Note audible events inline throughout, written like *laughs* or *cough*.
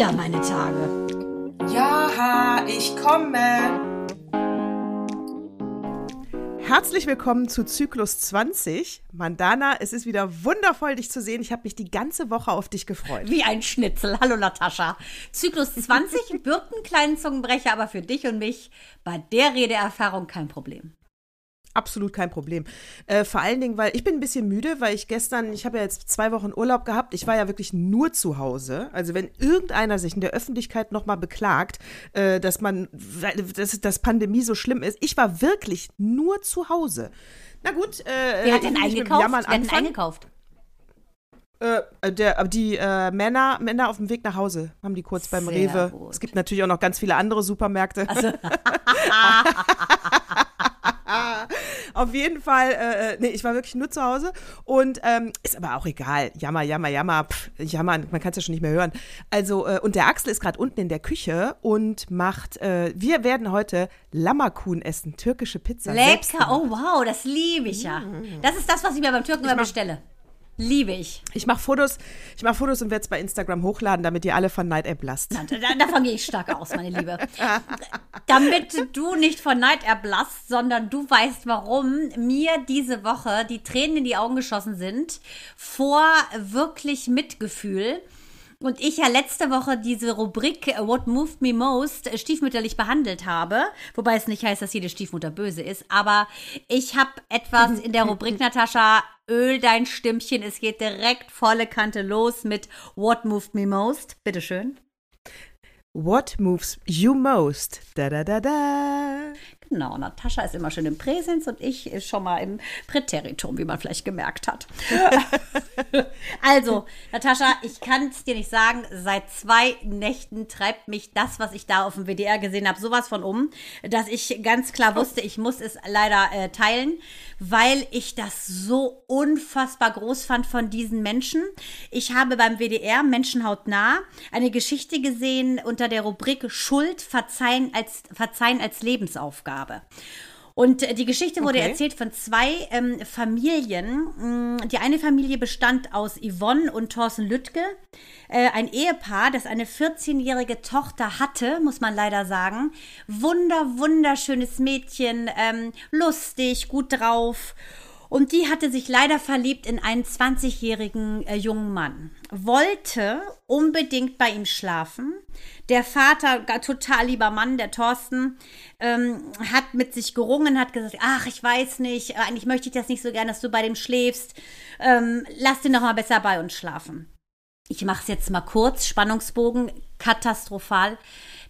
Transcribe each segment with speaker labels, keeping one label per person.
Speaker 1: wieder meine Tage.
Speaker 2: Ja, ich komme.
Speaker 3: Herzlich willkommen zu Zyklus 20. Mandana, es ist wieder wundervoll, dich zu sehen. Ich habe mich die ganze Woche auf dich gefreut.
Speaker 1: Wie ein Schnitzel. Hallo Natascha. Zyklus 20 wirkt ein kleinen Zungenbrecher, aber für dich und mich bei der Redeerfahrung kein Problem.
Speaker 3: Absolut kein Problem. Äh, vor allen Dingen, weil ich bin ein bisschen müde, weil ich gestern, ich habe ja jetzt zwei Wochen Urlaub gehabt, ich war ja wirklich nur zu Hause. Also wenn irgendeiner sich in der Öffentlichkeit nochmal beklagt, äh, dass man, dass, dass Pandemie so schlimm ist, ich war wirklich nur zu Hause. Na gut,
Speaker 1: äh, Wer hat denn eingekauft? Wer hat denn eingekauft?
Speaker 3: Äh, der, die äh, Männer, Männer auf dem Weg nach Hause haben die kurz beim Sehr Rewe. Gut. Es gibt natürlich auch noch ganz viele andere Supermärkte. Also. *laughs* *laughs* *laughs* Auf jeden Fall, äh, äh, nee, ich war wirklich nur zu Hause und ähm, ist aber auch egal. Jammer, jammer, jammer, pff, jammer, man kann es ja schon nicht mehr hören. Also, äh, und der Axel ist gerade unten in der Küche und macht, äh, wir werden heute Lammerkuhn essen, türkische Pizza.
Speaker 1: Lecker, oh wow, das liebe ich ja. Mm. Das ist das, was ich mir beim Türken immer bestelle. Liebe ich.
Speaker 3: Ich mache Fotos, ich mache Fotos und werde es bei Instagram hochladen, damit ihr alle von Night App lasst.
Speaker 1: Na, da, davon gehe ich stark aus, meine Liebe. *laughs* damit du nicht von Night App lasst, sondern du weißt, warum mir diese Woche die Tränen in die Augen geschossen sind vor wirklich Mitgefühl und ich ja letzte Woche diese Rubrik äh, What Moved Me Most äh, stiefmütterlich behandelt habe, wobei es nicht heißt, dass jede Stiefmutter böse ist, aber ich habe etwas in der Rubrik, *laughs* Natascha, Öl dein Stimmchen, es geht direkt volle Kante los mit What Moved Me Most. Bitteschön.
Speaker 3: What moves you most? Da da da da.
Speaker 1: Genau, Natascha ist immer schön im Präsens und ich ist schon mal im Präteritum, wie man vielleicht gemerkt hat. *laughs* also, Natascha, ich kann es dir nicht sagen, seit zwei Nächten treibt mich das, was ich da auf dem WDR gesehen habe, sowas von um, dass ich ganz klar wusste, ich muss es leider äh, teilen, weil ich das so unfassbar groß fand von diesen Menschen. Ich habe beim WDR Menschenhaut nah eine Geschichte gesehen unter der Rubrik Schuld verzeihen als, verzeihen als Lebensaufgabe habe. Und die Geschichte wurde okay. erzählt von zwei ähm, Familien. Mm, die eine Familie bestand aus Yvonne und Thorsten Lüttke. Äh, ein Ehepaar, das eine 14-jährige Tochter hatte, muss man leider sagen. Wunder, wunderschönes Mädchen, ähm, lustig, gut drauf. Und die hatte sich leider verliebt in einen 20-jährigen äh, jungen Mann. Wollte unbedingt bei ihm schlafen. Der Vater, total lieber Mann, der Thorsten, ähm, hat mit sich gerungen, hat gesagt, ach, ich weiß nicht, äh, eigentlich möchte ich das nicht so gern, dass du bei dem schläfst. Ähm, lass den doch mal besser bei uns schlafen. Ich mache es jetzt mal kurz, Spannungsbogen, katastrophal.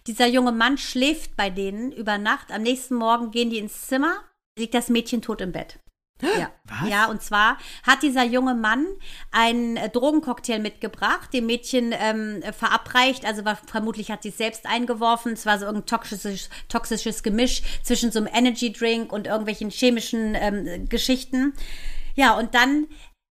Speaker 1: Dieser junge Mann schläft bei denen über Nacht. Am nächsten Morgen gehen die ins Zimmer, liegt das Mädchen tot im Bett. Ja. Was? ja, und zwar hat dieser junge Mann einen äh, Drogencocktail mitgebracht, dem Mädchen ähm, verabreicht, also war, vermutlich hat sie es selbst eingeworfen. Es war so irgendein toxisches, toxisches Gemisch zwischen so einem Energy Drink und irgendwelchen chemischen ähm, Geschichten. Ja, und dann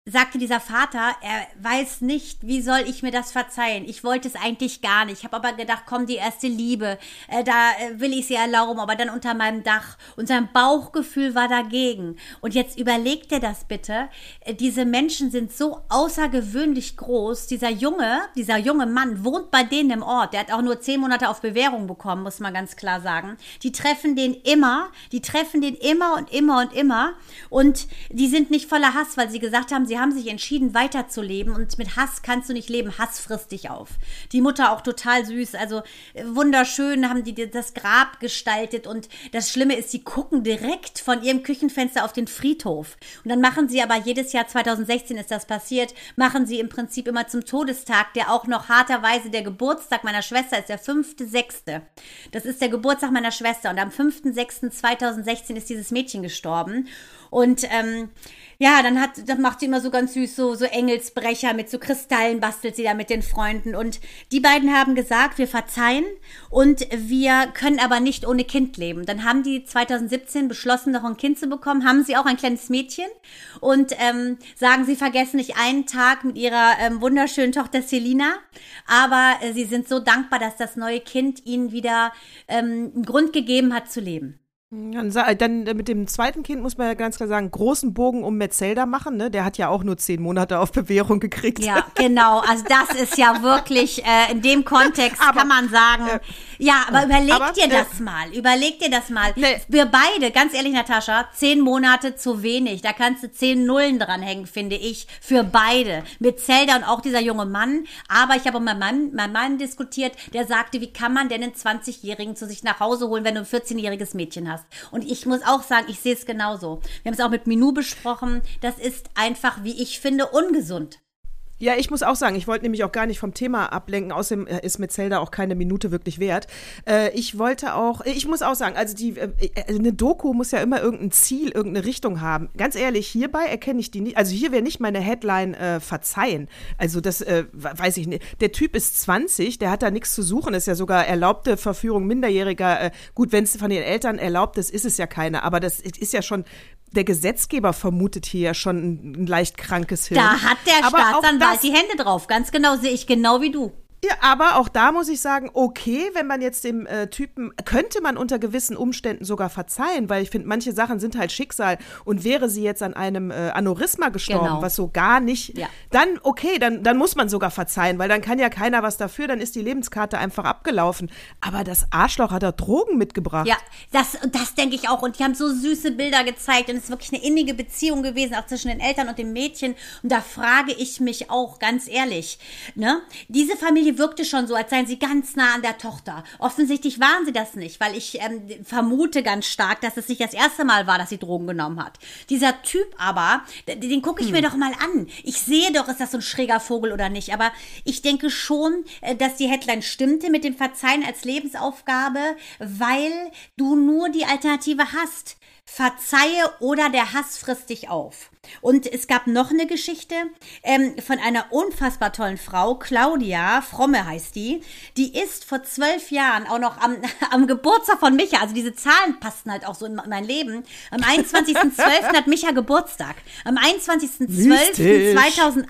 Speaker 1: sagte dieser Vater, er weiß nicht, wie soll ich mir das verzeihen. Ich wollte es eigentlich gar nicht. Ich habe aber gedacht, komm, die erste Liebe, äh, da äh, will ich sie erlauben, aber dann unter meinem Dach. Und sein Bauchgefühl war dagegen. Und jetzt überlegt er das bitte. Äh, diese Menschen sind so außergewöhnlich groß. Dieser Junge, dieser junge Mann wohnt bei denen im Ort. Der hat auch nur zehn Monate auf Bewährung bekommen, muss man ganz klar sagen. Die treffen den immer, die treffen den immer und immer und immer. Und die sind nicht voller Hass, weil sie gesagt haben, sie haben sich entschieden, weiterzuleben und mit Hass kannst du nicht leben. Hass frisst dich auf. Die Mutter auch total süß, also äh, wunderschön haben die das Grab gestaltet und das Schlimme ist, sie gucken direkt von ihrem Küchenfenster auf den Friedhof. Und dann machen sie aber jedes Jahr, 2016 ist das passiert, machen sie im Prinzip immer zum Todestag, der auch noch harterweise der Geburtstag meiner Schwester ist, der 5.6. Das ist der Geburtstag meiner Schwester und am 5.6.2016 ist dieses Mädchen gestorben. Und ähm, ja, dann hat, dann macht sie immer so ganz süß so, so Engelsbrecher mit so Kristallen bastelt sie da mit den Freunden. Und die beiden haben gesagt, wir verzeihen und wir können aber nicht ohne Kind leben. Dann haben die 2017 beschlossen, noch ein Kind zu bekommen, haben sie auch ein kleines Mädchen und ähm, sagen, sie vergessen nicht einen Tag mit ihrer ähm, wunderschönen Tochter Selina, aber äh, sie sind so dankbar, dass das neue Kind ihnen wieder ähm, einen Grund gegeben hat zu leben.
Speaker 3: Dann, sa- dann äh, mit dem zweiten Kind muss man ja ganz klar sagen, großen Bogen um Metzelda machen, ne? Der hat ja auch nur zehn Monate auf Bewährung gekriegt.
Speaker 1: Ja, genau. Also das ist ja wirklich äh, in dem Kontext
Speaker 3: Aber-
Speaker 1: kann man sagen. ja, aber überleg
Speaker 3: aber,
Speaker 1: dir
Speaker 3: äh,
Speaker 1: das mal. Überleg dir das mal.
Speaker 3: Nee.
Speaker 1: Wir beide, ganz ehrlich, Natascha, zehn Monate zu wenig. Da kannst du zehn Nullen dranhängen, finde ich, für beide. Mit Zelda und auch dieser junge Mann. Aber ich habe mit meinem, meinem Mann diskutiert, der sagte, wie kann man denn einen 20-Jährigen zu sich nach Hause holen, wenn du ein 14-jähriges Mädchen hast? Und ich muss auch sagen, ich sehe es genauso. Wir haben es auch mit Minou besprochen. Das ist einfach, wie ich finde, ungesund.
Speaker 3: Ja, ich muss auch sagen, ich wollte nämlich auch gar nicht vom Thema ablenken. Außerdem äh, ist Metzelda auch keine Minute wirklich wert. Äh, ich wollte auch, ich muss auch sagen, also die, äh, äh, eine Doku muss ja immer irgendein Ziel, irgendeine Richtung haben. Ganz ehrlich, hierbei erkenne ich die nicht. Also hier wäre nicht meine Headline äh, verzeihen. Also das äh, weiß ich nicht. Der Typ ist 20, der hat da nichts zu suchen. Ist ja sogar erlaubte Verführung Minderjähriger. Äh, gut, wenn es von den Eltern erlaubt ist, ist es ja keine. Aber das ist ja schon. Der Gesetzgeber vermutet hier ja schon ein, ein leicht krankes Hirn.
Speaker 1: Da hat der
Speaker 3: Aber
Speaker 1: Staatsanwalt die Hände drauf. Ganz genau sehe ich genau wie du.
Speaker 3: Ja, aber auch da muss ich sagen, okay, wenn man jetzt dem äh, Typen, könnte man unter gewissen Umständen sogar verzeihen, weil ich finde, manche Sachen sind halt Schicksal und wäre sie jetzt an einem äh, Aneurysma gestorben,
Speaker 1: Genau.
Speaker 3: was so gar nicht,
Speaker 1: Ja.
Speaker 3: dann okay, dann, dann muss man sogar verzeihen, weil dann kann ja keiner was dafür, dann ist die Lebenskarte einfach abgelaufen. Aber das Arschloch hat da Drogen mitgebracht.
Speaker 1: Ja, das, das denke ich auch. Und die haben so süße Bilder gezeigt. Und es ist wirklich eine innige Beziehung gewesen, auch zwischen den Eltern und dem Mädchen. Und da frage ich mich auch ganz ehrlich, ne? Diese Familie wirkte schon so, als seien sie ganz nah an der Tochter. Offensichtlich waren sie das nicht, weil ich ähm, vermute ganz stark, dass es nicht das erste Mal war, dass sie Drogen genommen hat. Dieser Typ aber, den, gucke ich mir doch mal an. Ich sehe doch, ist das so ein schräger Vogel oder nicht. Aber ich denke schon, äh, dass die Headline stimmte mit dem Verzeihen als Lebensaufgabe, weil du nur die Alternative hast. Verzeihe oder der Hass frisst dich auf. Und es gab noch eine Geschichte ähm, von einer unfassbar tollen Frau, Claudia Fromme heißt die. Die ist vor zwölf Jahren auch noch am, *laughs* am Geburtstag von Micha, also diese Zahlen passten halt auch so in mein Leben. Am *laughs* 21.12. hat Micha Geburtstag. Am 21.12.2008,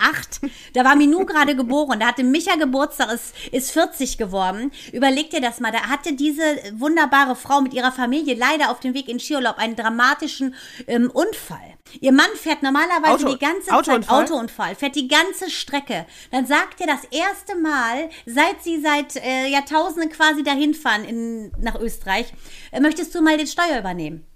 Speaker 1: da war Minou gerade geboren, da hatte Micha Geburtstag, ist, ist 40 geworden. Überleg dir das mal, da hatte diese wunderbare Frau mit ihrer Familie leider auf dem Weg in Skiurlaub einen dramatischen ähm, Unfall. Ihr Mann fährt normalerweise
Speaker 3: Auto-
Speaker 1: die ganze
Speaker 3: Autounfall?
Speaker 1: Zeit Autounfall, fährt die ganze Strecke. Dann sagt er das erste Mal, seit sie seit äh, Jahrtausenden quasi dahin fahren in, nach Österreich, äh, möchtest du mal den Steuer übernehmen?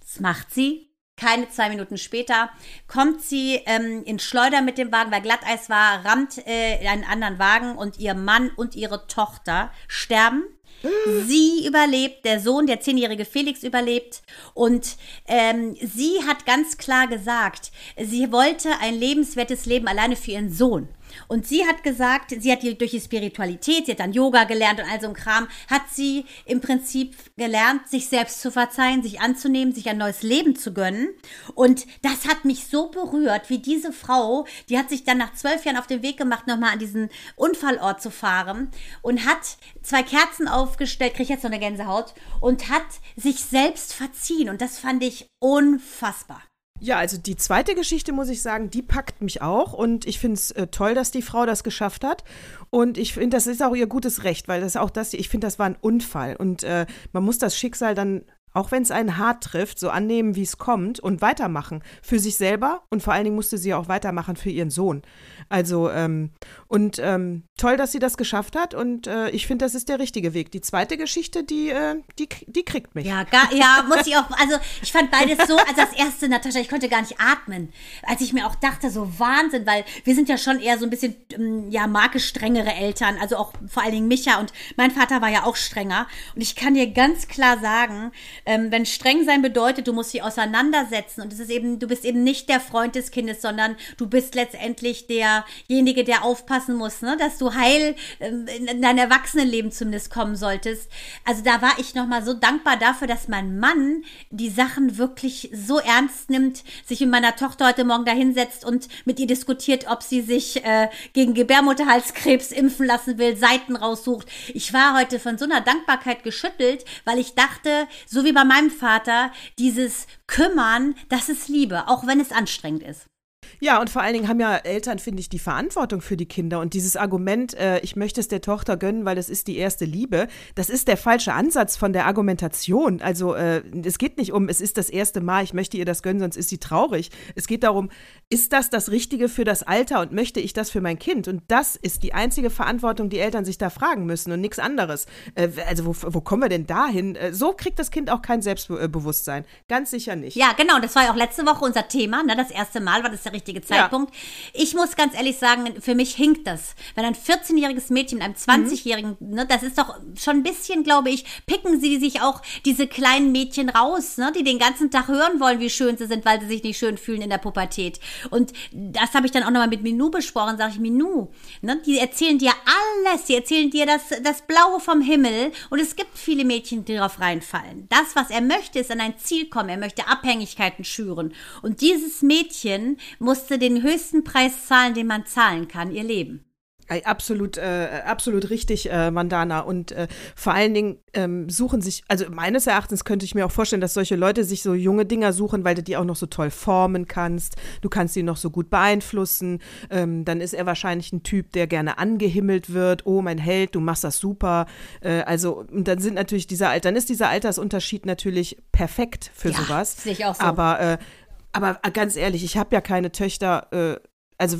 Speaker 1: Das macht sie. Keine zwei Minuten später kommt sie ähm, in Schleuder mit dem Wagen, weil Glatteis war, rammt äh, einen anderen Wagen und ihr Mann und ihre Tochter sterben. Sie überlebt, der Sohn, der zehnjährige Felix überlebt und ähm, sie hat ganz klar gesagt, sie wollte ein lebenswertes Leben alleine für ihren Sohn. Und sie hat gesagt, sie hat durch die Spiritualität, sie hat dann Yoga gelernt und all so ein Kram, hat sie im Prinzip gelernt, sich selbst zu verzeihen, sich anzunehmen, sich ein neues Leben zu gönnen. Und das hat mich so berührt, wie diese Frau, die hat sich dann nach zwölf Jahren auf den Weg gemacht, nochmal an diesen Unfallort zu fahren und hat zwei Kerzen aufgestellt, krieg jetzt noch eine Gänsehaut, und hat sich selbst verziehen. Und das fand ich unfassbar.
Speaker 3: Ja, also die zweite Geschichte, muss ich sagen, die packt mich auch. Und ich finde es äh, toll, dass die Frau das geschafft hat. Und ich finde, das ist auch ihr gutes Recht, weil das auch das, ich finde, das war ein Unfall. Und äh, man muss das Schicksal dann, auch wenn es einen hart trifft, so annehmen, wie es kommt und weitermachen. Für sich selber und vor allen Dingen musste sie auch weitermachen für ihren Sohn. Also, ähm, und ähm, toll, dass sie das geschafft hat. Und äh, ich finde, das ist der richtige Weg. Die zweite Geschichte, die, äh, die, die kriegt mich.
Speaker 1: Ja, gar, ja, muss ich auch, also ich fand beides so, also das erste, Natascha, ich konnte gar nicht atmen, als ich mir auch dachte, so Wahnsinn, weil wir sind ja schon eher so ein bisschen, ähm, ja, marke strengere Eltern, also auch vor allen Dingen Micha und mein Vater war ja auch strenger und ich kann dir ganz klar sagen, ähm, wenn streng sein bedeutet, du musst sie auseinandersetzen und es ist eben, du bist eben nicht der Freund des Kindes, sondern du bist letztendlich derjenige, der aufpassen muss, ne, dass du heil ähm, in dein Erwachsenenleben zumindest kommen solltest. Also da war ich nochmal so dankbar dafür, dass mein Mann die Sachen wirklich so ernst nimmt, sich mit meiner Tochter heute Morgen dahinsetzt und mit ihr diskutiert, ob sie sich äh, gegen Gebärmutterhalskrebs impfen lassen will, Seiten raussucht. Ich war heute von so einer Dankbarkeit geschüttelt, weil ich dachte, so wie bei meinem Vater, dieses Kümmern, das ist Liebe, auch wenn es anstrengend ist.
Speaker 3: Ja, und vor allen Dingen haben ja Eltern, finde ich, die Verantwortung für die Kinder. Und dieses Argument, äh, ich möchte es der Tochter gönnen, weil das ist die erste Liebe, das ist der falsche Ansatz von der Argumentation. Also äh, es geht nicht um, es ist das erste Mal, ich möchte ihr das gönnen, sonst ist sie traurig. Es geht darum, ist das das Richtige für das Alter und möchte ich das für mein Kind? Und das ist die einzige Verantwortung, die Eltern sich da fragen müssen und nichts anderes. Äh, also wo, wo kommen wir denn dahin? Äh, so kriegt das Kind auch kein Selbstbewusstsein. Ganz sicher nicht.
Speaker 1: Ja, genau. Das war ja auch letzte Woche unser Thema. Ne? Das erste Mal war das der richtige Zeitpunkt. Ja. Ich muss ganz ehrlich sagen, für mich hinkt das. Wenn ein 14-jähriges Mädchen mit einem 20-jährigen, mhm. ne, das ist doch schon ein bisschen, glaube ich, picken sie sich auch diese kleinen Mädchen raus, ne, die den ganzen Tag hören wollen, wie schön sie sind, weil sie sich nicht schön fühlen in der Pubertät. Und das habe ich dann auch nochmal mit Minou besprochen. Sage ich, Minou, ne, die erzählen dir alles. Die erzählen dir das, das Blaue vom Himmel. Und es gibt viele Mädchen, die darauf reinfallen. Das, was er möchte, ist an ein Ziel kommen. Er möchte Abhängigkeiten schüren. Und dieses Mädchen musste den höchsten Preis zahlen, den man zahlen kann, ihr Leben.
Speaker 3: Absolut, äh, absolut richtig, äh, Mandana. Und äh, vor allen Dingen ähm, suchen sich, also meines Erachtens könnte ich mir auch vorstellen, dass solche Leute sich so junge Dinger suchen, weil du die auch noch so toll formen kannst. Du kannst die noch so gut beeinflussen. Ähm, dann ist er wahrscheinlich ein Typ, der gerne angehimmelt wird. Oh, mein Held, du machst das super. Äh, also, und dann sind natürlich dieser Alter, dann ist dieser Altersunterschied natürlich perfekt für
Speaker 1: ja,
Speaker 3: sowas.
Speaker 1: Sehe ich auch so.
Speaker 3: Aber äh, aber ganz ehrlich, ich habe ja keine Töchter, äh, also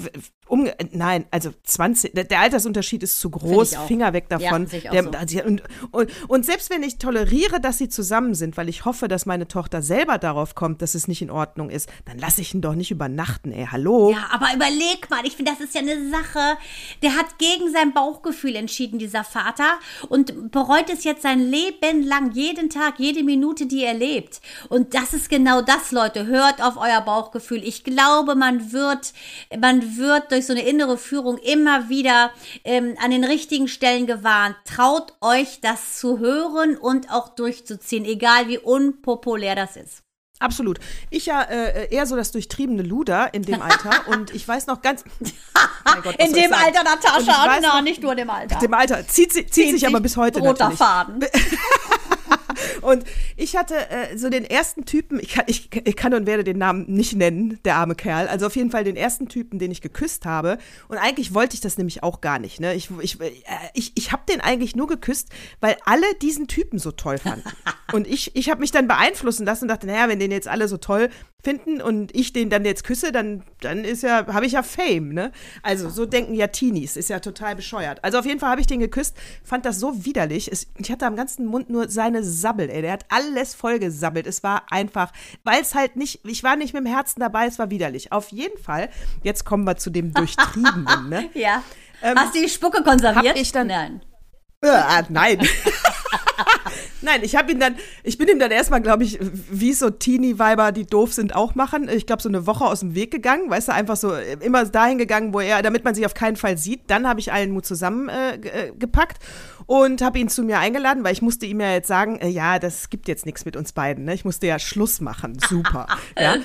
Speaker 3: um, nein, also 20, der Altersunterschied ist zu groß, Finger weg davon. Ja, der, so. und, und, und, selbst wenn ich toleriere, dass sie zusammen sind, weil ich hoffe, dass meine Tochter selber darauf kommt, dass es nicht in Ordnung ist, dann lasse ich ihn doch nicht übernachten, ey, hallo.
Speaker 1: Ja, aber überleg mal, ich finde, das ist ja eine Sache, der hat gegen sein Bauchgefühl entschieden, dieser Vater, und bereut es jetzt sein Leben lang, jeden Tag, jede Minute, die er lebt. Und das ist genau das, Leute, hört auf euer Bauchgefühl. Ich glaube, man wird, man wird durch so eine innere Führung immer wieder ähm, an den richtigen Stellen gewarnt. Traut euch, das zu hören und auch durchzuziehen, egal wie unpopulär das ist.
Speaker 3: Absolut. Ich ja äh, eher so das durchtriebene Luder in dem Alter *laughs* und ich weiß noch ganz. *laughs*
Speaker 1: Gott, in dem Alter, Natascha, na, nicht nur in dem Alter.
Speaker 3: In dem Alter. Zieht, zieht, zieht sich aber bis heute
Speaker 1: roter. Faden. *laughs*
Speaker 3: Und ich hatte äh, so den ersten Typen, ich kann, ich, ich kann und werde den Namen nicht nennen, der arme Kerl. Also auf jeden Fall den ersten Typen, den ich geküsst habe. Und eigentlich wollte ich das nämlich auch gar nicht. Ne? Ich, ich, äh, ich, ich habe den eigentlich nur geküsst, weil alle diesen Typen so toll fanden. Und ich, ich habe mich dann beeinflussen lassen und dachte, naja, wenn den jetzt alle so toll finden und ich den dann jetzt küsse, dann, dann ist ja, habe ich ja Fame, ne? Also so denken ja Teenies, ist ja total bescheuert. Also auf jeden Fall habe ich den geküsst, fand das so widerlich. Es, ich hatte am ganzen Mund nur seine Sabbel, ey. Der hat alles vollgesabbelt. Es war einfach, weil es halt nicht, ich war nicht mit dem Herzen dabei, es war widerlich. Auf jeden Fall, jetzt kommen wir zu dem Durchtriebenen, ne? *laughs*
Speaker 1: ja. Ähm, Hast du die Spucke konserviert?
Speaker 3: Hab ich dann,
Speaker 1: Nein.
Speaker 3: Äh, nein. *laughs* Nein, ich habe ihn dann, ich bin ihm dann erstmal, glaube ich, wie so Teenie-Weiber, die doof sind, auch machen. Ich glaube, so eine Woche aus dem Weg gegangen, weißt du, einfach so äh, immer dahin gegangen, wo er, damit man sich auf keinen Fall sieht. Dann habe ich allen Mut zusammengepackt äh, und habe ihn zu mir eingeladen, weil ich musste ihm ja jetzt sagen, äh, ja, das gibt jetzt nichts mit uns beiden. Ne? Ich musste ja Schluss machen. Super. *laughs* ja.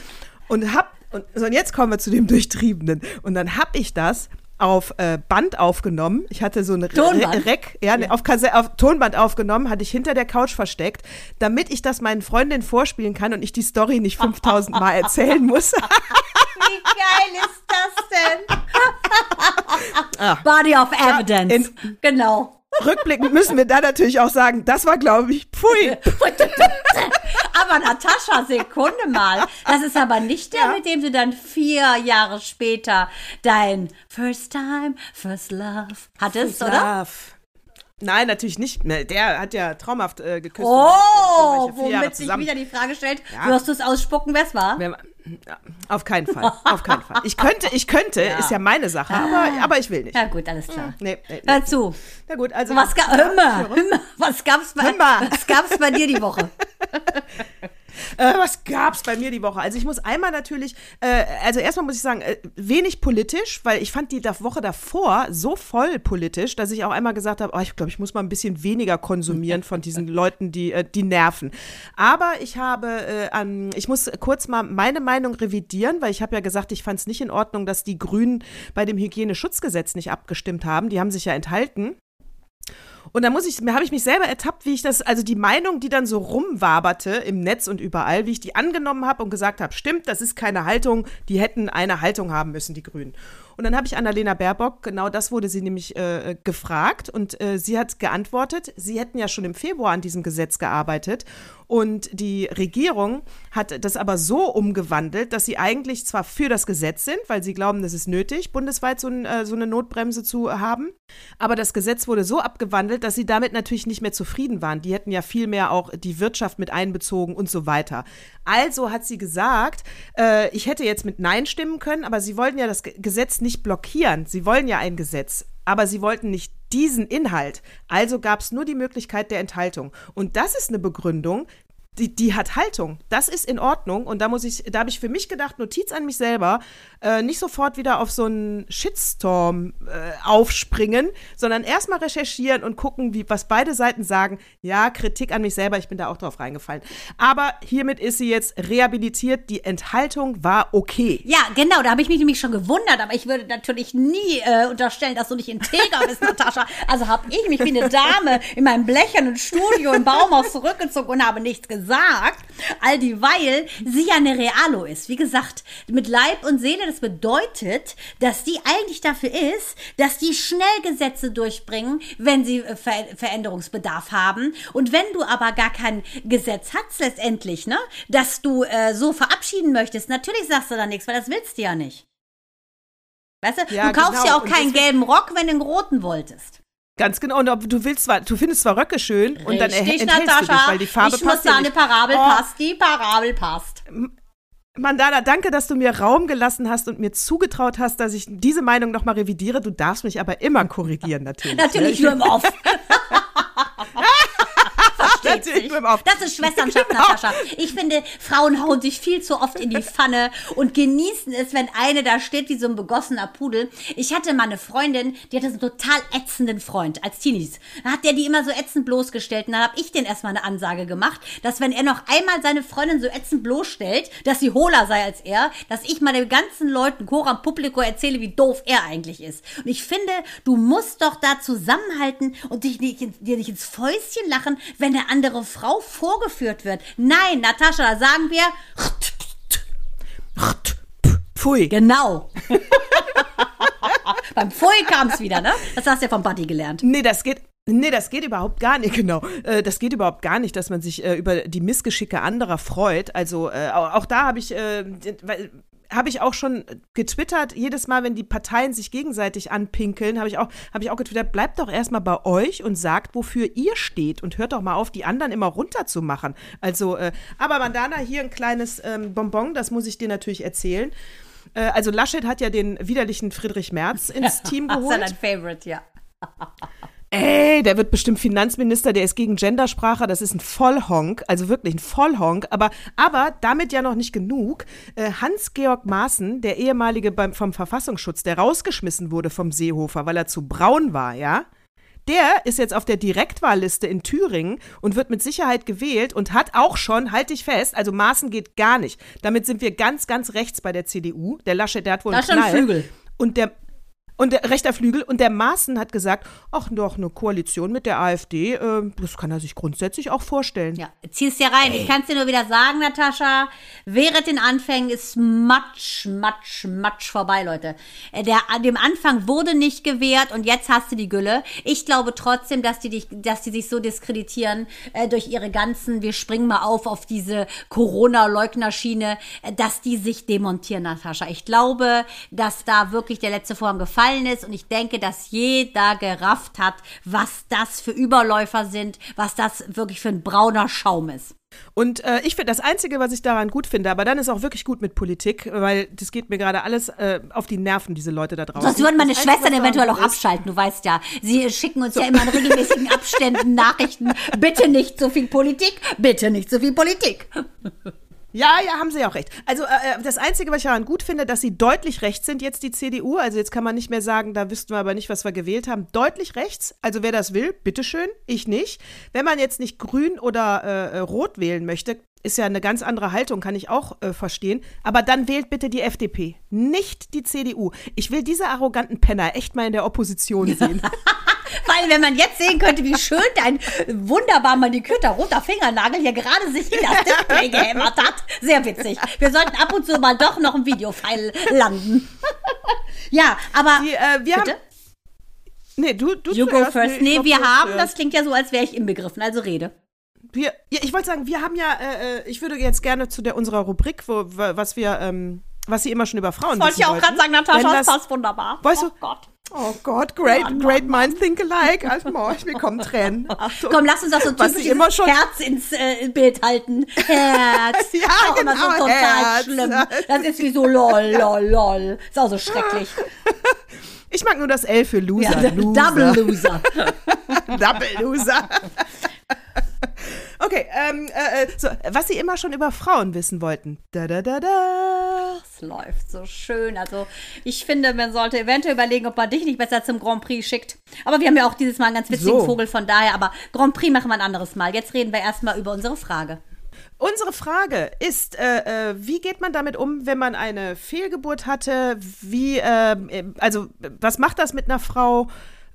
Speaker 3: Und hab, und, so, und jetzt kommen wir zu dem Durchtriebenen. Und dann habe ich das auf äh, Band aufgenommen. Ich hatte so eine
Speaker 1: Tonband.
Speaker 3: Rec, ja, ja. Auf, auf, Tonband aufgenommen, hatte ich hinter der Couch versteckt, damit ich das meinen Freundinnen vorspielen kann und ich die Story nicht 5000 Mal erzählen muss. *laughs* *laughs*
Speaker 1: Wie geil ist das denn? ah. Body of Evidence. In, genau.
Speaker 3: Rückblickend müssen wir da natürlich auch sagen, das war, glaube ich, pfui. *laughs*
Speaker 1: aber Natascha, Sekunde mal. Das ist aber nicht der, ja. mit dem du dann vier Jahre später dein First Time, First Love hattest,
Speaker 3: first
Speaker 1: oder?
Speaker 3: Love. Nein, natürlich nicht. Der hat ja traumhaft äh, geküsst.
Speaker 1: Oh, womit sich wieder die Frage stellt, ja. wirst du es ausspucken, wer es war?
Speaker 3: Auf keinen Fall. Auf keinen Fall. Ich könnte, ich könnte, ja. ist ja meine Sache, aber, aber ich will nicht.
Speaker 1: Ja gut, alles klar.
Speaker 3: Nee, nee,
Speaker 1: nee. Hör zu.
Speaker 3: Na gut, also.
Speaker 1: Was, ga hör was gab's bei, was gab's bei dir die Woche? *laughs*
Speaker 3: Äh, was gab's bei mir die Woche? Also ich muss einmal natürlich, äh, also erstmal muss ich sagen, äh, wenig politisch, weil ich fand die Woche davor so voll politisch, dass ich auch einmal gesagt habe, oh, ich glaube, ich muss mal ein bisschen weniger konsumieren von diesen *laughs* Leuten, die, äh, die nerven. Aber ich habe, äh, an, ich muss kurz mal meine Meinung revidieren, weil ich habe ja gesagt, ich fand es nicht in Ordnung, dass die Grünen bei dem Hygieneschutzgesetz nicht abgestimmt haben. Die haben sich ja enthalten. Und da muss ich, habe ich mich selber ertappt, wie ich das, also die Meinung, die dann so rumwaberte im Netz und überall, wie ich die angenommen habe und gesagt habe, stimmt, das ist keine Haltung, die hätten eine Haltung haben müssen, die Grünen. Und dann habe ich Annalena Baerbock, genau das wurde sie nämlich äh, gefragt und äh, sie hat geantwortet, sie hätten ja schon im Februar an diesem Gesetz gearbeitet und die Regierung hat das aber so umgewandelt, dass sie eigentlich zwar für das Gesetz sind, weil sie glauben, das ist nötig, bundesweit so, ein, äh, so eine Notbremse zu haben, aber das Gesetz wurde so abgewandelt, dass sie damit natürlich nicht mehr zufrieden waren. Die hätten ja viel mehr auch die Wirtschaft mit einbezogen und so weiter. Also hat sie gesagt, äh, ich hätte jetzt mit Nein stimmen können, aber sie wollten ja das Gesetz nicht blockieren. Sie wollen ja ein Gesetz, aber sie wollten nicht diesen Inhalt. Also gab es nur die Möglichkeit der Enthaltung. Und das ist eine Begründung, die, die hat Haltung. Das ist in Ordnung. Und da muss ich, da habe ich für mich gedacht, Notiz an mich selber, äh, nicht sofort wieder auf so einen Shitstorm äh, aufspringen, sondern erstmal recherchieren und gucken, wie, was beide Seiten sagen. Ja, Kritik an mich selber, ich bin da auch drauf reingefallen. Aber hiermit ist sie jetzt rehabilitiert. Die Enthaltung war okay.
Speaker 1: Ja, genau, da habe ich mich nämlich schon gewundert, aber ich würde natürlich nie äh, unterstellen, dass du nicht integer bist, *laughs* Natascha. Also habe ich mich wie eine Dame in meinem blechernen Studio im Baumhaus zurückgezogen und habe nichts gesagt gesagt, all dieweil sie ja eine Realo ist. Wie gesagt, mit Leib und Seele, das bedeutet, dass die eigentlich dafür ist, dass die schnell Gesetze durchbringen, wenn sie äh, Ver Veränderungsbedarf haben. Und wenn du aber gar kein Gesetz hast letztendlich, ne, dass du äh, so verabschieden möchtest, natürlich sagst du da nichts, weil das willst du ja nicht. Weißt du, ja, du kaufst genau. ja auch keinen gelben Rock, wenn du einen roten wolltest.
Speaker 3: Ganz genau. Und du willst zwar, du findest zwar Röcke schön und dann
Speaker 1: enthältst Natascha, du dich, weil die Farbe ich passt. Ich muss sagen, eine Parabel oh. passt. Die Parabel passt.
Speaker 3: Mandana, danke, dass du mir Raum gelassen hast und mir zugetraut hast, dass ich diese Meinung nochmal revidiere. Du darfst mich aber immer korrigieren, natürlich.
Speaker 1: natürlich nur im Off. *laughs* Natürlich Das ist Schwesternschaft, *laughs* genau. Natascha. Ich finde, Frauen hauen sich viel zu oft in die *laughs* Pfanne und genießen es, wenn eine da steht wie so ein begossener Pudel. Ich hatte mal eine Freundin, die hatte so einen total ätzenden Freund als Teenies. Da hat der die immer so ätzend bloßgestellt und dann habe ich den erstmal eine Ansage gemacht, dass wenn er noch einmal seine Freundin so ätzend bloßstellt, dass sie hohler sei als er, dass ich mal den ganzen Leuten, Coram Publico, erzähle, wie doof er eigentlich ist. Und ich finde, du musst doch da zusammenhalten und dich nicht, dir nicht ins Fäustchen lachen, wenn eine andere Frau vorgeführt wird. Nein, Natascha, da sagen wir. Pfui. Genau. *laughs* Beim Pfui kam es wieder, ne? Das hast du ja vom Buddy gelernt.
Speaker 3: Nee, das geht. Nee, das geht überhaupt gar nicht, *laughs* genau. Äh, das geht überhaupt gar nicht, dass man sich äh, über die Missgeschicke anderer freut. Also äh, auch, da habe ich, habe ich auch schon getwittert, jedes Mal, wenn die Parteien sich gegenseitig anpinkeln, habe ich auch, habe ich auch getwittert, bleibt doch erstmal bei euch und sagt, wofür ihr steht und hört doch mal auf, die anderen immer runterzumachen. Also, äh, aber Mandana, hier ein kleines ähm, Bonbon, das muss ich dir natürlich erzählen. Äh, also Laschet hat ja den widerlichen Friedrich Merz ins *laughs* Team geholt. Das ist
Speaker 1: dein Favorite, ja. *laughs*
Speaker 3: ey, der wird bestimmt Finanzminister, der ist gegen Gendersprache, das ist ein Vollhonk, also wirklich ein Vollhonk. Aber, aber damit ja noch nicht genug. Äh, Hans-Georg Maaßen, der ehemalige beim, vom Verfassungsschutz, der rausgeschmissen wurde vom Seehofer, weil er zu braun war, ja? Der ist jetzt auf der Direktwahlliste in Thüringen und wird mit Sicherheit gewählt und hat auch schon, halte ich fest, also Maaßen geht gar nicht. Damit sind wir ganz, ganz rechts bei der CDU. Der Laschet, der hat wohl
Speaker 1: einen Knall. Flügel.
Speaker 3: Und der, und der rechter Flügel und der Maaßen hat gesagt, ach doch, eine Koalition mit der AfD, äh, das kann er sich grundsätzlich auch vorstellen.
Speaker 1: Ja, zieh's ja rein. Ey. Ich kann es dir nur wieder sagen, Natascha, während den Anfängen ist Matsch, Matsch, Matsch vorbei, Leute. Äh, der, dem Anfang wurde nicht gewährt und jetzt hast du die Gülle. Ich glaube trotzdem, dass die, dich, dass die sich so diskreditieren äh, durch ihre ganzen, wir springen mal auf auf diese Corona-Leugnerschiene, äh, dass die sich demontieren, Natascha. Ich glaube, dass da wirklich der letzte Vorhang gefallen gefallen ist. Und ich denke, dass jeder gerafft hat, was das für Überläufer sind, was das wirklich für ein brauner Schaum ist.
Speaker 3: Und äh, ich finde das Einzige, was ich daran gut finde, aber dann ist auch wirklich gut mit Politik, weil das geht mir gerade alles äh, auf die Nerven, diese Leute da draußen.
Speaker 1: Sonst würden meine das Schwestern eventuell auch abschalten, du weißt ja. Sie schicken uns so. ja immer in regelmäßigen *laughs* Abständen Nachrichten. Bitte nicht so viel Politik, bitte nicht so viel Politik.
Speaker 3: Ja, ja, haben Sie auch recht. Also äh, äh, das Einzige, was ich daran gut finde, dass sie deutlich rechts sind jetzt die CDU. Also jetzt kann man nicht mehr sagen, da wüssten wir aber nicht, was wir gewählt haben. Deutlich rechts. Also wer das will, bitteschön, ich nicht. Wenn man jetzt nicht grün oder äh, äh, rot wählen möchte, ist ja eine ganz andere Haltung, kann ich auch äh, verstehen. Aber dann wählt bitte die FDP, nicht die CDU. Ich will diese arroganten Penner echt mal in der Opposition sehen. *laughs*
Speaker 1: Weil wenn man jetzt sehen könnte, wie schön dein wunderbar manikürter roter Fingernagel hier gerade sich in das Display gehämmert hat. Sehr witzig. Wir sollten ab und zu mal doch noch ein Videofile landen. *laughs* ja, aber
Speaker 3: Die, äh, wir
Speaker 1: bitte?
Speaker 3: haben. Nee, du, du
Speaker 1: You go
Speaker 3: zuerst.
Speaker 1: first.
Speaker 3: ich
Speaker 1: Nee,
Speaker 3: glaub,
Speaker 1: wir haben,
Speaker 3: zuerst.
Speaker 1: das klingt ja so, als wäre ich inbegriffen, also rede.
Speaker 3: Wir, ja, ich wollte sagen, wir haben ja, äh, äh, ich würde jetzt gerne zu der unserer Rubrik, wo, wa- was wir, ähm, was Sie immer schon über Frauen
Speaker 1: Wollte
Speaker 3: wissen
Speaker 1: ich auch gerade sagen, Natascha, das
Speaker 3: das-
Speaker 1: passt wunderbar.
Speaker 3: Weißt
Speaker 1: oh
Speaker 3: du-
Speaker 1: Gott.
Speaker 3: Oh Gott, great,
Speaker 1: Mann,
Speaker 3: great
Speaker 1: Mann,
Speaker 3: minds think alike. Also, boah, mir kommen Tränen. Achtung.
Speaker 1: Komm, lass uns doch so
Speaker 3: Was
Speaker 1: typisch
Speaker 3: sie immer schon-
Speaker 1: Herz ins äh, Bild halten. Herz. *laughs*
Speaker 3: Ja,
Speaker 1: auch immer so
Speaker 3: genau,
Speaker 1: total
Speaker 3: Herz.
Speaker 1: schlimm. Das ist wie so lol, lol, lol. Ist auch so schrecklich.
Speaker 3: Ich mag nur das L für Loser.
Speaker 1: Ja,
Speaker 3: Loser. *laughs*
Speaker 1: Double Loser. *laughs*
Speaker 3: Double Loser. Okay, ähm, äh, äh, so, was Sie immer schon über Frauen wissen wollten. Da, da, da, da.
Speaker 1: Es läuft so schön. Also ich finde, man sollte eventuell überlegen, ob man dich nicht besser zum Grand Prix schickt. Aber wir haben ja auch dieses Mal einen ganz witzigen
Speaker 3: So.
Speaker 1: Vogel, von daher. Aber Grand Prix machen wir ein anderes Mal. Jetzt reden wir erstmal über unsere Frage.
Speaker 3: Unsere Frage ist, äh, äh, wie geht man damit um, wenn man eine Fehlgeburt hatte? Wie, äh, äh, also, was macht das mit einer Frau?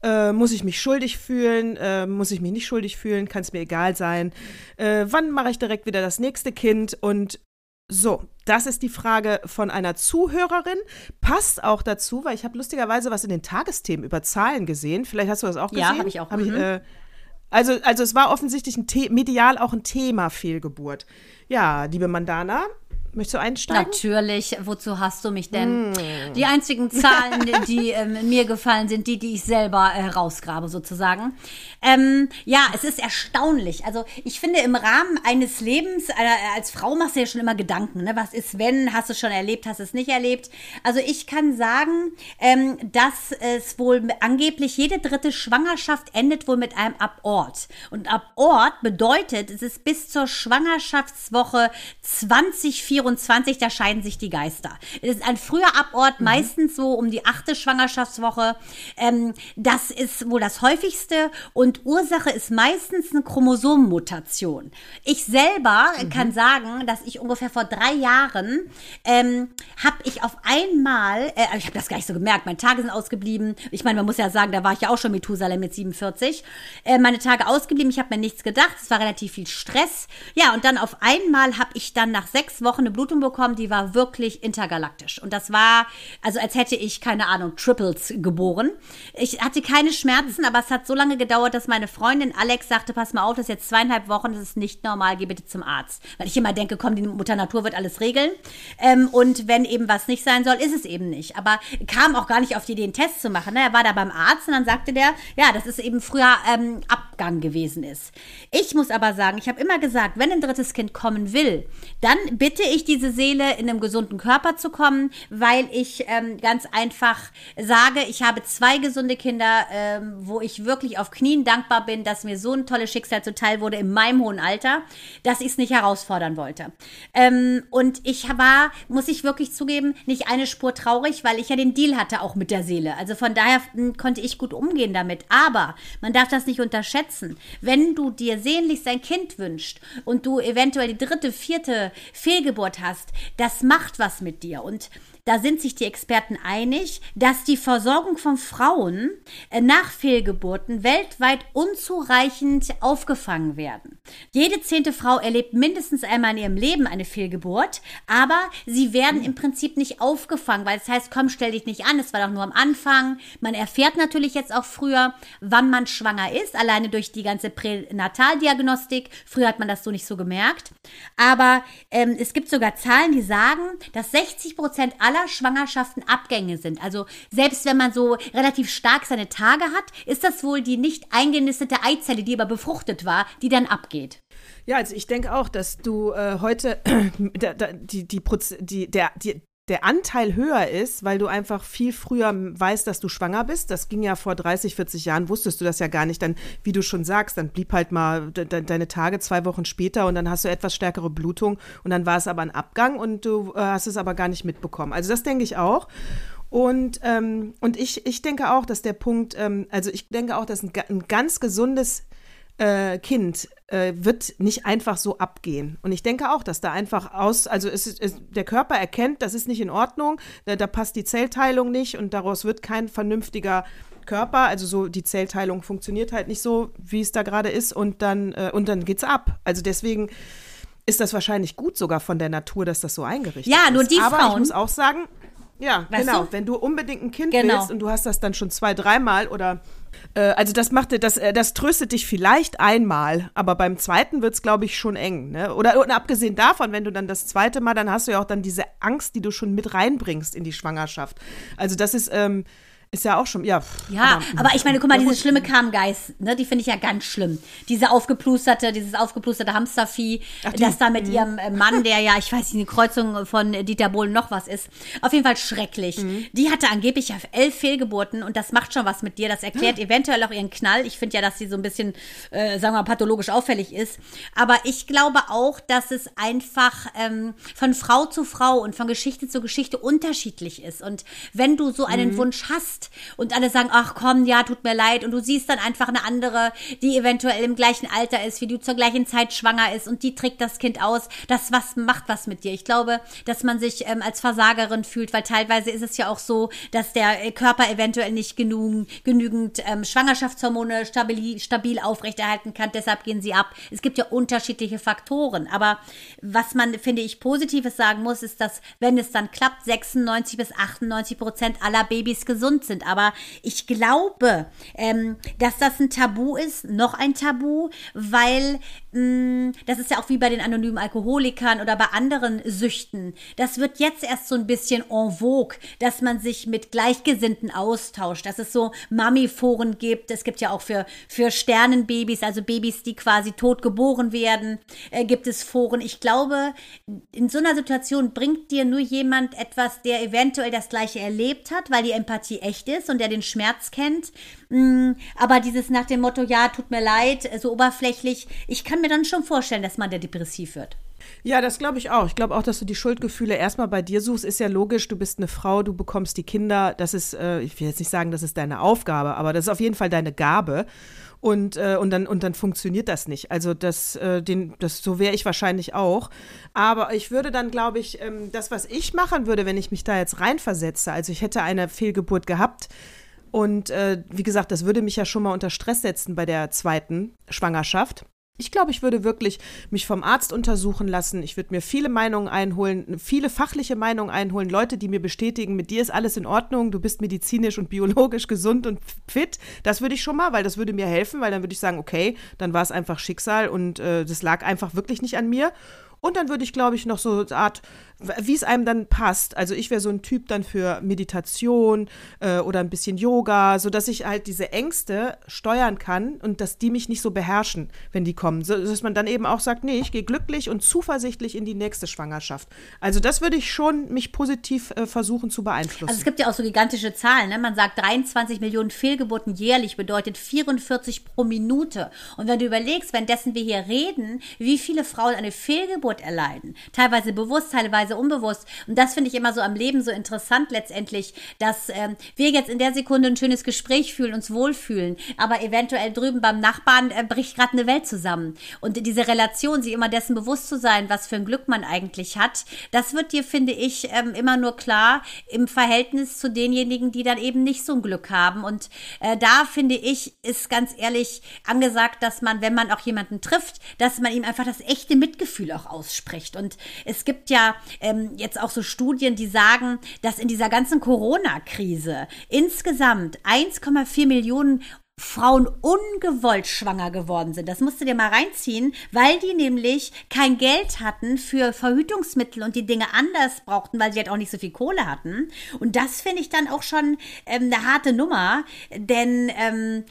Speaker 3: Äh, muss ich mich schuldig fühlen? Äh, muss ich mich nicht schuldig fühlen? Kann es mir egal sein? Äh, wann mache ich direkt wieder das nächste Kind? Und so, das ist die Frage von einer Zuhörerin. Passt auch dazu, weil ich habe lustigerweise was in den Tagesthemen über Zahlen gesehen. Vielleicht hast du das auch
Speaker 1: Ja,
Speaker 3: gesehen.
Speaker 1: hab ich auch.
Speaker 3: Hab ich, äh, also, also es war offensichtlich medial auch ein Thema Fehlgeburt. Ja, liebe Mandana, möchtest du einsteigen?
Speaker 1: Natürlich, wozu hast du mich denn?
Speaker 3: Hm.
Speaker 1: Die einzigen Zahlen, die ähm, mir gefallen, sind die, die ich selber äh, rausgrabe, sozusagen. Ähm, ja, es ist erstaunlich. Also ich finde, im Rahmen eines Lebens, äh, als Frau machst du ja schon immer Gedanken. Ne? Was ist, wenn? Hast du es schon erlebt? Hast du es nicht erlebt? Also ich kann sagen, ähm, dass es wohl angeblich jede dritte Schwangerschaft endet wohl mit einem Abort. Und Abort bedeutet, es ist bis zur Schwangerschaftswoche 2024, da scheiden sich die Geister. Es ist ein früher Abort, meistens so um die achte Schwangerschaftswoche. Ähm, das ist wohl das häufigste und Ursache ist meistens eine Chromosomenmutation. Ich selber kann sagen, dass ich ungefähr vor drei Jahren ähm, habe ich auf einmal, äh, ich habe das gar nicht so gemerkt, meine Tage sind ausgeblieben. Ich meine, man muss ja sagen, da war ich ja auch schon Methusalem mit 47. Äh, meine Tage ausgeblieben, ich habe mir nichts gedacht, es war relativ viel Stress. Ja, und dann auf einmal habe ich dann nach sechs Wochen eine Blutung bekommen, die war wirklich intergalaktisch. Und das war, also als hätte ich, keine Ahnung, Triples geboren. Ich hatte keine Schmerzen, aber es hat so lange gedauert, dass meine Freundin Alex sagte, pass mal auf, das ist jetzt zweieinhalb Wochen, das ist nicht normal, geh bitte zum Arzt. Weil ich immer denke, komm, die Mutter Natur wird alles regeln. Ähm, und wenn eben was nicht sein soll, ist es eben nicht. Aber kam auch gar nicht auf die Idee, einen Test zu machen. Ne? Er war da beim Arzt und dann sagte der, ja, das ist eben früher ähm, Abgang gewesen ist. Ich muss aber sagen, ich habe immer gesagt, wenn ein drittes Kind kommen will, dann bitte ich diese Seele in einem gesunden Körper zu kommen, weil ich ähm, ganz einfach sage, ich habe zwei gesunde Kinder, ähm, wo ich wirklich auf Knien dankbar bin, dass mir so ein tolles Schicksal zuteil wurde in meinem hohen Alter, dass ich es nicht herausfordern wollte. Ähm, und ich war, muss ich wirklich zugeben, nicht eine Spur traurig, weil ich ja den Deal hatte auch mit der Seele. Also von daher mh, konnte ich gut umgehen damit. Aber man darf das nicht unterschätzen. Wenn du dir sehnlichst ein Kind wünscht und du eventuell die dritte, vierte Fehlgeburt hast, das macht was mit dir. Und da sind sich die Experten einig, dass die Versorgung von Frauen äh, nach Fehlgeburten weltweit unzureichend aufgefangen werden. Jede zehnte Frau erlebt mindestens einmal in ihrem Leben eine Fehlgeburt, aber sie werden im Prinzip nicht aufgefangen, weil es heißt, komm, stell dich nicht an, es war doch nur am Anfang. Man erfährt natürlich jetzt auch früher, wann man schwanger ist, alleine durch die ganze Pränataldiagnostik. Früher hat man das so nicht so gemerkt. Aber ähm, es gibt sogar Zahlen, die sagen, dass 60 Prozent aller Schwangerschaften Abgänge sind. Also selbst wenn man so relativ stark seine Tage hat, ist das wohl die nicht eingenistete Eizelle, die aber befruchtet war, die dann abgeht.
Speaker 3: Ja, also ich denke auch, dass du äh, heute *clears throat* da, die, die, Proz die, der, die, der Anteil höher ist, weil du einfach viel früher weißt, dass du schwanger bist. Das ging ja vor 30, 40 Jahren, wusstest du das ja gar nicht. Dann, wie du schon sagst, dann blieb halt mal de de deine Tage zwei Wochen später und dann hast du etwas stärkere Blutung und dann war es aber ein Abgang und du äh, hast es aber gar nicht mitbekommen. Also das denke ich auch. Und, ähm, und ich, ich denke auch, dass der Punkt, ähm, also ich denke auch, dass ein, ein ganz gesundes äh, Kind äh, wird nicht einfach so abgehen. Und ich denke auch, dass da einfach aus, also es es, der Körper erkennt, das ist nicht in Ordnung, da, da passt die Zellteilung nicht und daraus wird kein vernünftiger Körper, also so die Zellteilung funktioniert halt nicht so, wie es da gerade ist und dann äh, und dann geht's ab. Also deswegen ist das wahrscheinlich gut sogar von der Natur, dass das so eingerichtet
Speaker 1: Ja,
Speaker 3: ist.
Speaker 1: nur die
Speaker 3: Aber
Speaker 1: Frauen-
Speaker 3: ich muss auch sagen, ja,
Speaker 1: Weißt
Speaker 3: genau,
Speaker 1: du?
Speaker 3: wenn du unbedingt ein Kind
Speaker 1: Genau.
Speaker 3: willst und du hast das dann schon zwei, dreimal oder also das macht das, äh, das tröstet dich vielleicht einmal, aber beim zweiten wird es, glaube ich, schon eng. Ne? Oder und abgesehen davon, wenn du dann das zweite Mal, dann hast du ja auch dann diese Angst, die du schon mit reinbringst in die Schwangerschaft. Also das ist, ähm, ist ja auch schon, ja. pff,
Speaker 1: Ja, aber, ich meine, guck mal, diese schlimme Kammgeist, ne, die finde ich ja ganz schlimm. Diese aufgeplusterte, dieses aufgeplusterte Hamstervieh,
Speaker 3: die-
Speaker 1: das da mit ihrem äh, Mann, der ja, ich weiß nicht, eine Kreuzung von Dieter Bohlen noch was ist. Auf jeden Fall schrecklich. Die hatte angeblich elf Fehlgeburten und das macht schon was mit dir. Das erklärt eventuell auch ihren Knall. Ich finde ja, dass sie so ein bisschen, äh, sagen wir mal, pathologisch auffällig ist. Aber ich glaube auch, dass es einfach ähm, von Frau zu Frau und von Geschichte zu Geschichte unterschiedlich ist. Und wenn du so einen Wunsch hast und alle sagen, ach komm, ja, tut mir leid, und du siehst dann einfach eine andere, die eventuell im gleichen Alter ist, wie du zur gleichen Zeit schwanger ist. Und die trägt das Kind aus, das was macht was mit dir. Ich glaube, dass man sich ähm, als Versagerin fühlt, weil teilweise ist es ja auch so, dass der äh, Körper eventuell nicht genug, genügend ähm, Schwangerschaftshormone stabil, stabil aufrechterhalten kann, deshalb gehen sie ab. Es gibt ja unterschiedliche Faktoren, aber was man, finde ich, Positives sagen muss, ist, dass wenn es dann klappt, 96 bis 98 Prozent aller Babys gesund sind. Aber ich glaube, ähm, dass das ein Tabu ist, noch ein Tabu, weil mh, das ist ja auch wie bei den anonymen Alkoholikern oder bei anderen Süchten. Das wird jetzt erst so ein bisschen en vogue, dass man sich mit Gleichgesinnten austauscht, dass es so Mami-Foren gibt. Es gibt ja auch für, für Sternenbabys, also Babys, die quasi tot geboren werden, äh, gibt es Foren. Ich glaube, in so einer Situation bringt dir nur jemand etwas, der eventuell das Gleiche erlebt hat, weil die Empathie echt ist und der den Schmerz kennt. Mm, Aber dieses nach dem Motto, ja, tut mir leid, so oberflächlich, ich kann mir dann schon vorstellen, dass man da depressiv wird.
Speaker 3: Ja, das glaube ich auch. Ich glaube auch, dass du die Schuldgefühle erstmal bei dir suchst. Ist ja logisch, du bist eine Frau, du bekommst die Kinder. Das ist, äh, ich will jetzt nicht sagen, das ist deine Aufgabe, aber das ist auf jeden Fall deine Gabe. Und, äh, und, dann, und dann funktioniert das nicht. Also das, äh, den, das so wäre ich wahrscheinlich auch. Aber ich würde dann, glaube ich, ähm, das, was ich machen würde, wenn ich mich da jetzt reinversetze, also ich hätte eine Fehlgeburt gehabt, und äh, wie gesagt, das würde mich ja schon mal unter Stress setzen bei der zweiten Schwangerschaft. Ich glaube, ich würde wirklich mich vom Arzt untersuchen lassen. Ich würde mir viele Meinungen einholen, viele fachliche Meinungen einholen, Leute, die mir bestätigen, mit dir ist alles in Ordnung, du bist medizinisch und biologisch gesund und fit. Das würde ich schon mal, weil das würde mir helfen, weil dann würde ich sagen, okay, dann war es einfach Schicksal und äh, das lag einfach wirklich nicht an mir. Und dann würde ich, glaube ich, noch so eine Art, wie es einem dann passt. Also ich wäre so ein Typ dann für Meditation äh, oder ein bisschen Yoga, sodass ich halt diese Ängste steuern kann und dass die mich nicht so beherrschen, wenn die kommen. So, dass man dann eben auch sagt, nee, ich gehe glücklich und zuversichtlich in die nächste Schwangerschaft. Also das würde ich schon mich positiv äh, versuchen zu beeinflussen.
Speaker 1: Also es gibt ja auch so gigantische Zahlen. Ne? Man sagt, 23 Millionen Fehlgeburten jährlich bedeutet 44 pro Minute. Und wenn du überlegst, währenddessen wir hier reden, wie viele Frauen eine Fehlgeburt erleiden, teilweise bewusst, teilweise unbewusst. Und das finde ich immer so am Leben so interessant letztendlich, dass ähm, wir jetzt in der Sekunde ein schönes Gespräch fühlen, uns wohlfühlen, aber eventuell drüben beim Nachbarn äh, bricht gerade eine Welt zusammen. Und diese Relation, sich immer dessen bewusst zu sein, was für ein Glück man eigentlich hat, das wird dir, finde ich, ähm, immer nur klar im Verhältnis zu denjenigen, die dann eben nicht so ein Glück haben. Und äh, da finde ich, ist ganz ehrlich angesagt, dass man, wenn man auch jemanden trifft, dass man ihm einfach das echte Mitgefühl auch ausspricht. Und es gibt ja ähm, jetzt auch so Studien, die sagen, dass in dieser ganzen Corona-Krise insgesamt 1,4 Millionen Frauen ungewollt schwanger geworden sind. Das musst du dir mal reinziehen, weil die nämlich kein Geld hatten für Verhütungsmittel und die Dinge anders brauchten, weil sie halt auch nicht so viel Kohle hatten. Und das finde ich dann auch schon ähm, eine harte Nummer, denn ähm,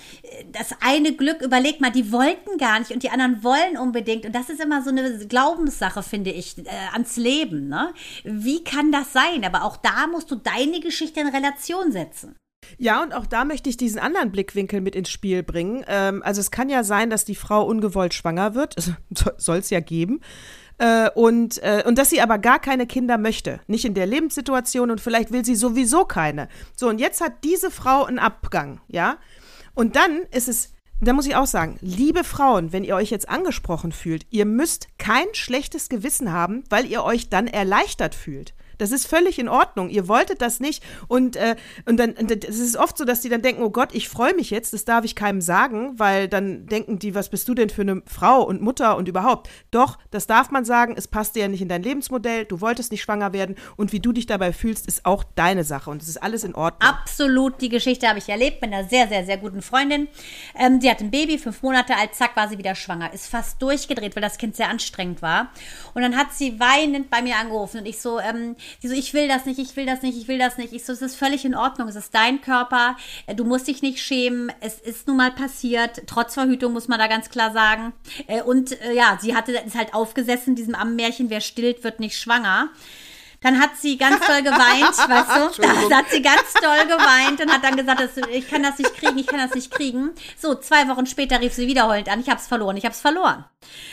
Speaker 1: das eine Glück, überleg mal, die wollten gar nicht und die anderen wollen unbedingt. Und das ist immer so eine Glaubenssache, finde ich, äh, ans Leben. Ne? Wie kann das sein? Aber auch da musst du deine Geschichte in Relation setzen.
Speaker 3: Ja, und auch da möchte ich diesen anderen Blickwinkel mit ins Spiel bringen. Ähm, also es kann ja sein, dass die Frau ungewollt schwanger wird, *laughs* soll es ja geben. Äh, und, äh, und dass sie aber gar keine Kinder möchte. Nicht in der Lebenssituation und vielleicht will sie sowieso keine. So, und jetzt hat diese Frau einen Abgang, ja. Und dann ist es da muss ich auch sagen, liebe Frauen, wenn ihr euch jetzt angesprochen fühlt, ihr müsst kein schlechtes Gewissen haben, weil ihr euch dann erleichtert fühlt. Das ist völlig in Ordnung. Ihr wolltet das nicht. Und, äh, und dann, es ist oft so, dass die dann denken, oh Gott, ich freue mich jetzt, das darf ich keinem sagen, weil dann denken die, was bist du denn für eine Frau und Mutter und überhaupt. Doch, das darf man sagen, es passt dir ja nicht in dein Lebensmodell, du wolltest nicht schwanger werden und wie du dich dabei fühlst, ist auch deine Sache und es ist alles in Ordnung.
Speaker 1: Absolut, die Geschichte habe ich erlebt mit einer sehr, sehr, sehr guten Freundin. Ähm, die hat ein Baby, fünf Monate alt, zack, war sie wieder schwanger. Ist fast durchgedreht, weil das Kind sehr anstrengend war. Und dann hat sie weinend bei mir angerufen und ich so, ähm, die so, ich will das nicht, ich will das nicht, ich will das nicht. Ich so, es ist völlig in Ordnung, es ist dein Körper, äh, du musst dich nicht schämen, es ist nun mal passiert, trotz Verhütung muss man da ganz klar sagen. Äh, und äh, ja, sie hatte, ist halt aufgesessen, diesem Ammenmärchen, wer stillt, wird nicht schwanger. Dann hat sie ganz doll geweint, *laughs* weißt du? Da hat sie ganz doll geweint und hat dann gesagt, ich kann das nicht kriegen, ich kann das nicht kriegen. So, zwei Wochen später rief sie wieder heulend an, ich hab's verloren, ich hab's verloren.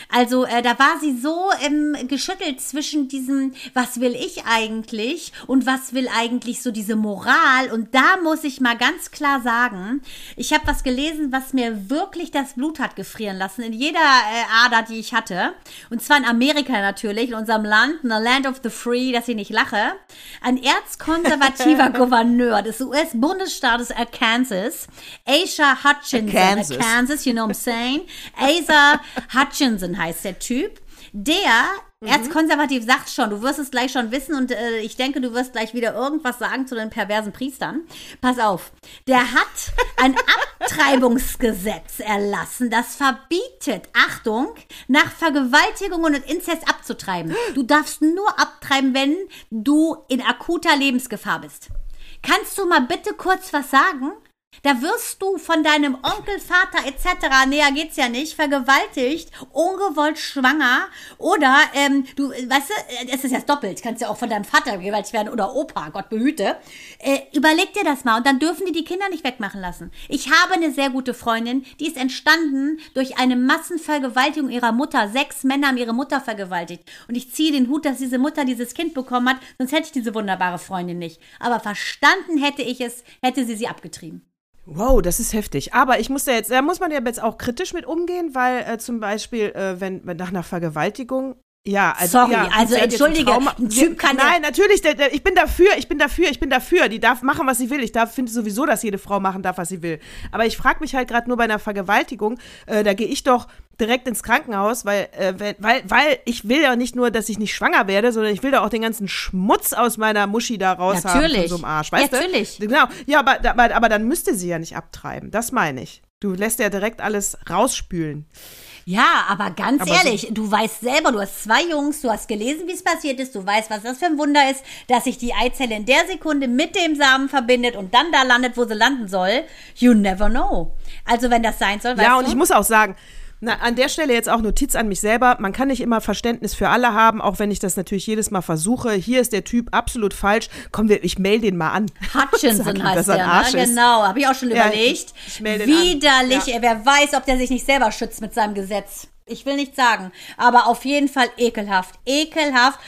Speaker 1: Also äh, da war sie so ähm, geschüttelt zwischen diesem, was will ich eigentlich und was will eigentlich so diese Moral. Und da muss ich mal ganz klar sagen, ich habe was gelesen, was mir wirklich das Blut hat gefrieren lassen in jeder äh, Ader, die ich hatte. Und zwar in Amerika natürlich, in unserem Land, in the Land of the Free, dass ich lache. Ein erzkonservativer *laughs* Gouverneur des US-Bundesstaates Arkansas, Asa Hutchinson,
Speaker 3: Arkansas.
Speaker 1: Arkansas, you know what I'm saying? Asa *laughs* Hutchinson heißt der Typ. Der erzkonservativ sagt schon, du wirst es gleich schon wissen und äh, ich denke, du wirst gleich wieder irgendwas sagen zu den perversen Priestern. Pass auf, der hat ein *laughs* Abtreibungsgesetz erlassen, das verbietet, Achtung, nach Vergewaltigung und Inzest abzutreiben. Du darfst nur abtreiben, wenn du in akuter Lebensgefahr bist. Kannst du mal bitte kurz was sagen? Da wirst du von deinem Onkel, Vater etc., näher geht's ja nicht, vergewaltigt, ungewollt schwanger oder ähm, du, weißt du, es ist ja doppelt, kannst ja auch von deinem Vater vergewaltigt werden oder Opa, Gott behüte. Äh, überleg dir das mal und dann dürfen die die Kinder nicht wegmachen lassen. Ich habe eine sehr gute Freundin, die ist entstanden durch eine Massenvergewaltigung ihrer Mutter. Sechs Männer haben ihre Mutter vergewaltigt. Und ich ziehe den Hut, dass diese Mutter dieses Kind bekommen hat, sonst hätte ich diese wunderbare Freundin nicht. Aber verstanden hätte ich es, hätte sie sie abgetrieben.
Speaker 3: Wow, das ist heftig. Aber ich muss da jetzt, da muss man ja jetzt auch kritisch mit umgehen, weil äh, zum Beispiel, äh, wenn, nach einer Vergewaltigung ja, also,
Speaker 1: Sorry,
Speaker 3: ja,
Speaker 1: also entschuldige, ein Typ kann ja-
Speaker 3: Nein, natürlich, der, der, ich bin dafür, ich bin dafür, ich bin dafür. Die darf machen, was sie will. Ich darf, finde sowieso, dass jede Frau machen darf, was sie will. Aber ich frage mich halt gerade nur bei einer Vergewaltigung, äh, da gehe ich doch direkt ins Krankenhaus, weil, äh, weil, weil ich will ja nicht nur, dass ich nicht schwanger werde, sondern ich will da auch den ganzen Schmutz aus meiner Muschi da raus haben
Speaker 1: Natürlich.
Speaker 3: von so einem Arsch, weißt
Speaker 1: Natürlich.
Speaker 3: du? Genau. Ja, aber, aber, aber dann müsste sie ja nicht abtreiben. Das meine ich. Du lässt ja direkt alles rausspülen.
Speaker 1: Ja, aber ganz
Speaker 3: Aber so-
Speaker 1: ehrlich, du weißt selber, du hast zwei Jungs, du hast gelesen, wie es passiert ist, du weißt, was das für ein Wunder ist, dass sich die Eizelle in der Sekunde mit dem Samen verbindet und dann da landet, wo sie landen soll. You never know. Also wenn das sein soll, weißt
Speaker 3: Ja,
Speaker 1: du?
Speaker 3: und ich muss auch sagen, na, an der Stelle jetzt auch Notiz an mich selber. Man kann nicht immer Verständnis für alle haben, auch wenn ich das natürlich jedes Mal versuche. Hier ist der Typ absolut falsch. Komm, ich mail den mal an.
Speaker 1: Hutchinson *laughs*
Speaker 3: ihm,
Speaker 1: heißt
Speaker 3: er
Speaker 1: der, ne? Genau, habe ich auch schon
Speaker 3: Ja,
Speaker 1: überlegt.
Speaker 3: ich an.
Speaker 1: Widerlich,
Speaker 3: Ja.
Speaker 1: wer weiß, ob der sich nicht selber schützt mit seinem Gesetz. Ich will nicht sagen, aber auf jeden Fall ekelhaft. Ekelhaft.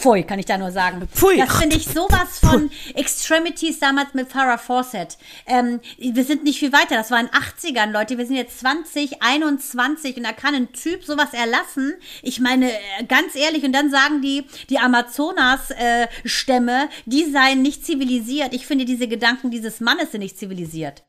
Speaker 1: Pfui, kann ich da nur sagen.
Speaker 3: Pfui.
Speaker 1: Das finde ich sowas von Extremities damals mit Farrah Fawcett. Ähm, wir sind nicht viel weiter. Das war in den 80ern, Leute. Wir sind jetzt 20, 21 und da kann ein Typ sowas erlassen. Ich meine, äh, ganz ehrlich, und dann sagen die, die Amazonas-Stämme, die seien nicht zivilisiert. Ich finde, diese Gedanken dieses Mannes sind nicht zivilisiert.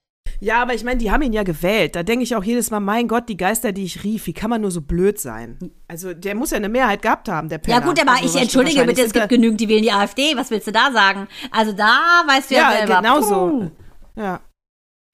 Speaker 3: Ja, aber ich meine, die haben ihn ja gewählt. Da denke ich auch jedes Mal, mein Gott, die Geister, die ich rief, wie kann man nur so blöd sein? Also, der muss ja eine Mehrheit gehabt haben, der Penner.
Speaker 1: Ja gut, aber
Speaker 3: also,
Speaker 1: ich entschuldige bitte, es gibt genügend, die wählen die AfD. Was willst du da sagen? Also da weißt du ja,
Speaker 3: Ja,
Speaker 1: selber.
Speaker 3: genau
Speaker 1: Puh.
Speaker 3: so. Ja.